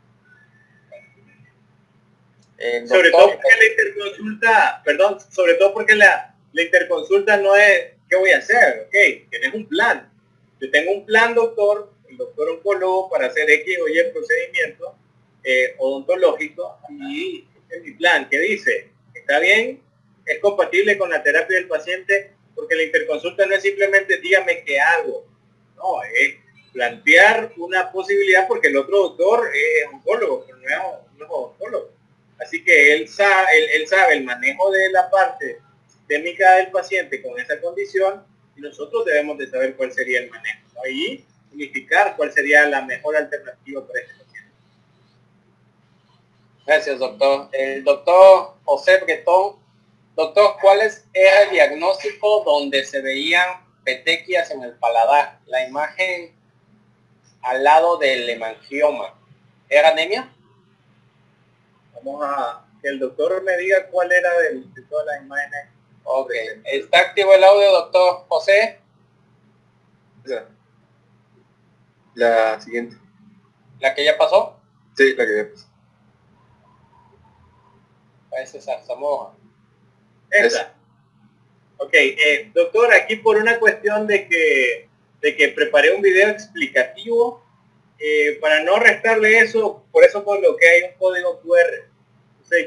sobre todo porque la interconsulta, perdón, sobre todo porque la, la interconsulta no es ¿qué voy a hacer? Ok, tienes un plan. Yo tengo un plan, doctor, el doctor oncólogo, para hacer X o Y procedimiento eh, odontológico y este es mi plan. ¿Qué dice? ¿Está bien? ¿Es compatible con la terapia del paciente? Porque la interconsulta no es simplemente dígame qué hago. No, es plantear una posibilidad porque el otro doctor es oncólogo, pero no es, oncólogo. Así que él sabe, él sabe el manejo de la parte técnica del paciente con esa condición y nosotros debemos de saber cuál sería el manejo y unificar cuál sería la mejor alternativa para este paciente. Gracias, doctor. El doctor José Bretón, doctor, ¿cuál es, era el diagnóstico donde se veían petequias en el paladar? La imagen al lado del hemangioma. ¿Era anemia? Vamos a que el doctor me diga cuál era de todas las imágenes Ok. ¿Está activo el audio, doctor José? La siguiente. ¿La que ya pasó? Sí, la que ya pasó. Parece Zarzamora. Esa. Ok, eh, doctor, aquí por una cuestión de que, de que preparé un video explicativo, eh, para no restarle eso, por eso que hay un código QR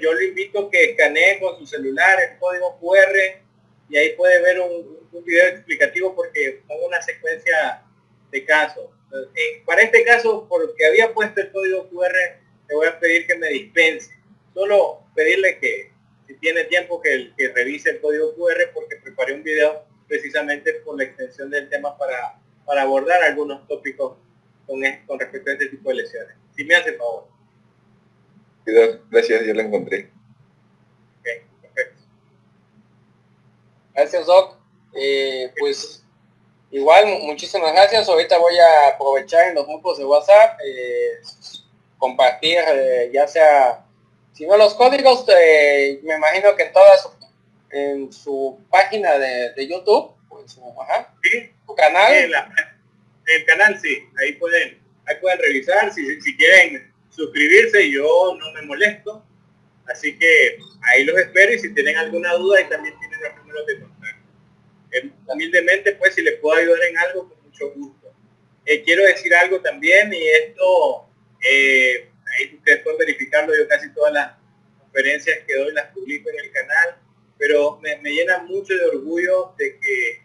yo lo invito a que escanee con su celular el código QR y ahí puede ver un, video explicativo porque pongo una secuencia de casos. Para este caso, porque había puesto el código QR, le voy a pedir que me dispense. Solo pedirle que si tiene tiempo que, que revise el código QR porque preparé un video precisamente por la extensión del tema para, para abordar algunos tópicos con, con respecto a este tipo de lesiones. Si me hace favor. Gracias, yo la encontré. Gracias, Doc. Eh, pues igual, muchísimas gracias. Ahorita voy a aprovechar en los grupos de WhatsApp, eh, compartir eh, ya sea, si no los códigos, me imagino que en todas en su página de, YouTube, pues, ajá, su canal. el canal, sí, ahí pueden, ahí pueden revisar si, si quieren suscribirse, yo no me molesto. Así que ahí los espero y si tienen alguna duda y también tienen los números de contacto. Eh, humildemente, pues si les puedo ayudar en algo, con mucho gusto. Eh, quiero decir algo también y esto, eh, ahí ustedes pueden verificarlo, yo casi todas las conferencias que doy las publico en el canal, pero me, llena mucho de orgullo de que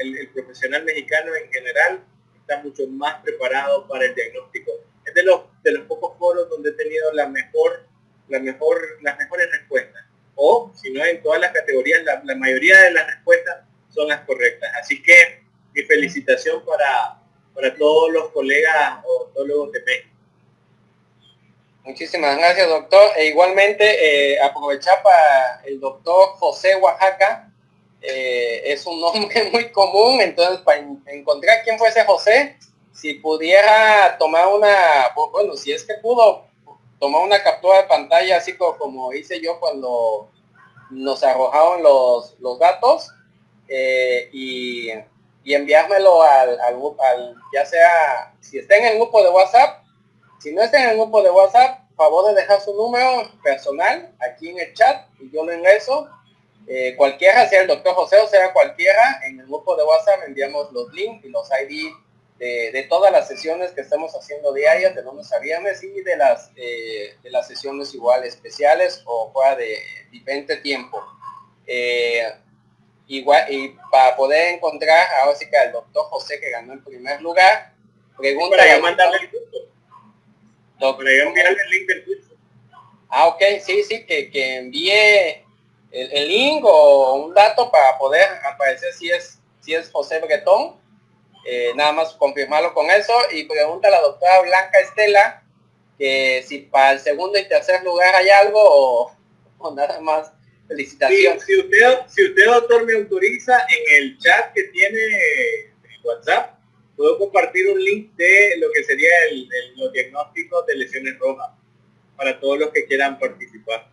el profesional mexicano en general está mucho más preparado para el diagnóstico es de los, de los pocos foros donde he tenido la mejor, la mejor, las mejores respuestas. O, si no, en todas las categorías, la, mayoría de las respuestas son las correctas. Así que mi felicitación para, para todos los colegas odontólogos de México. Muchísimas gracias, doctor. E igualmente, eh, aprovechar para el doctor José Oaxaca. Eh, es un nombre muy común, entonces para encontrar quién fue ese José, si pudiera tomar una, bueno, si es que pudo, tomar una captura de pantalla, así como, hice yo cuando nos arrojaron los, los datos, eh, y, enviármelo al, al, ya sea, si está en el grupo de WhatsApp, si no está en el grupo de WhatsApp, favor de dejar su número personal aquí en el chat y yo lo ingreso. Eh, cualquiera, sea el doctor José o sea cualquiera, en el grupo de WhatsApp enviamos los links y los ID de, todas las sesiones que estamos haciendo diarias, de lunes a viernes, y de las, eh, de las sesiones igual especiales o fuera de diferente tiempo. Eh, igual, y para poder encontrar ahora sí que al doctor José que ganó el primer lugar, pregunta para mandarle el Doctor, el link del curso. Ah, ok, sí, sí, que, que envíe el, el, link o un dato para poder aparecer si es, si es José Bretón Eh, nada más confirmarlo con eso y pregunta a la doctora Blanca Estela que si para el segundo y tercer lugar hay algo o, nada más. Felicitaciones. si, usted, si usted, doctor, me autoriza en el chat que tiene WhatsApp, puedo compartir un link de lo que sería el, los diagnósticos de lesiones rojas para todos los que quieran participar.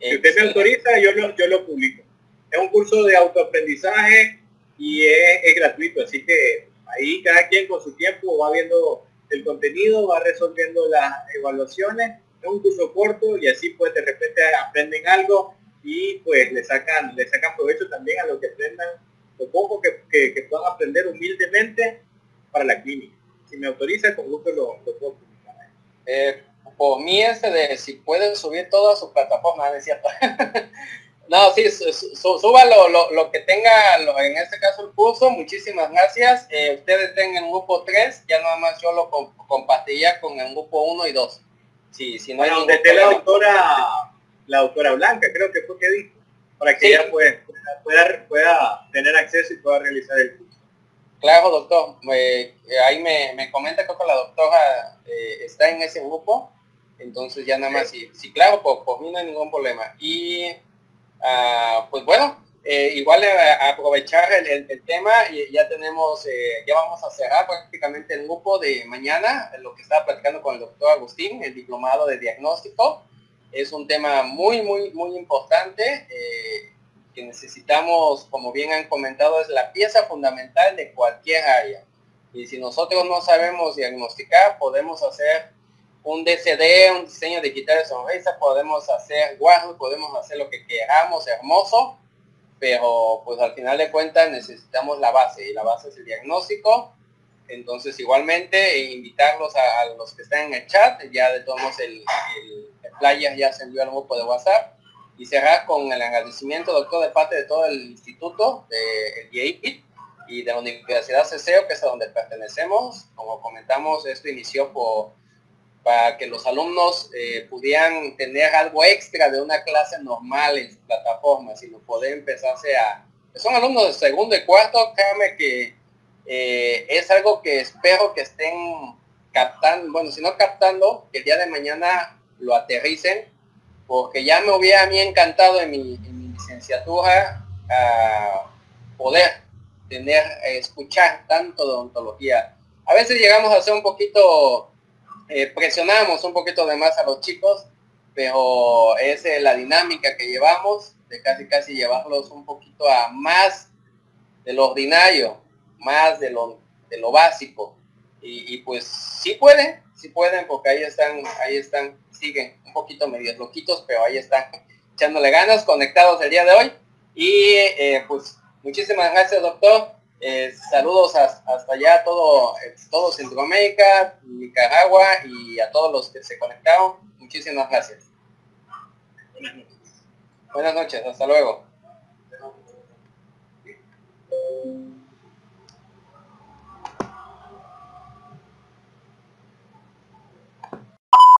Si usted me autoriza, yo lo, yo lo publico. Es un curso de autoaprendizaje y es, es gratuito, así que ahí cada quien con su tiempo va viendo el contenido, va resolviendo las evaluaciones, es un curso corto y así pues de repente aprenden algo y pues le sacan, le sacan provecho también a lo que aprendan, lo poco que, que, puedan aprender humildemente para la clínica. Si me autoriza, con gusto lo, lo puedo publicar. Eh, por mí ese de si pueden subir toda su plataforma, es cierto. No, sí, suba lo, que tenga, en este caso el curso, muchísimas gracias. Eh, ustedes tengan el grupo 3, ya nada más yo lo compartiría con el grupo 1 y 2. Sí, si no bueno, donde esté la doctora, la doctora Blanca, creo que fue que dijo, para que ella pues, pueda, pueda, tener acceso y pueda realizar el curso. Claro, doctor. Eh, ahí me, comenta que la doctora eh, está en ese grupo. Entonces ya nada más, sí, sí claro, por, por mí no hay ningún problema. Y Ah, pues bueno, eh, igual eh, aprovechar el, tema y ya tenemos, eh, ya vamos a cerrar prácticamente el grupo de mañana, lo que estaba platicando con el doctor Agustín, el diplomado de diagnóstico. Es un tema muy, muy, muy importante que necesitamos, como bien han comentado, es la pieza fundamental de cualquier área. Y si nosotros no sabemos diagnosticar, podemos hacer un DCD, un diseño digital de sonrisa, podemos hacer guajo, podemos hacer lo que queramos, hermoso, pero pues al final de cuentas necesitamos la base y la base es el diagnóstico. Entonces igualmente invitarlos a, los que están en el chat, ya de todos modos el, el, ya se envió al grupo de WhatsApp y cerrar con el agradecimiento doctor de parte de todo el instituto del de y de la Universidad CESEO, que es a donde pertenecemos. Como comentamos, esto inició por para que los alumnos eh, pudieran tener algo extra de una clase normal en su plataforma, sino poder empezarse a... Son alumnos de segundo y cuarto, créanme que eh, es algo que espero que estén captando, bueno, si no captando, que el día de mañana lo aterricen, porque ya me hubiera a mí encantado en mi, licenciatura poder tener, escuchar tanto de odontología. A veces llegamos a ser un poquito eh, presionamos un poquito de más a los chicos, pero es eh, la dinámica que llevamos de casi casi llevarlos un poquito a más de lo ordinario, más de lo, básico. Y, pues sí pueden, sí pueden, porque ahí están, ahí están, siguen un poquito medios loquitos, pero ahí están echándole ganas, conectados el día de hoy. Y eh, pues muchísimas gracias, doctor. Eh, saludos hasta allá, todo, todo Centroamérica, Nicaragua y a todos los que se conectaron. Muchísimas gracias. Buenas noches, hasta luego.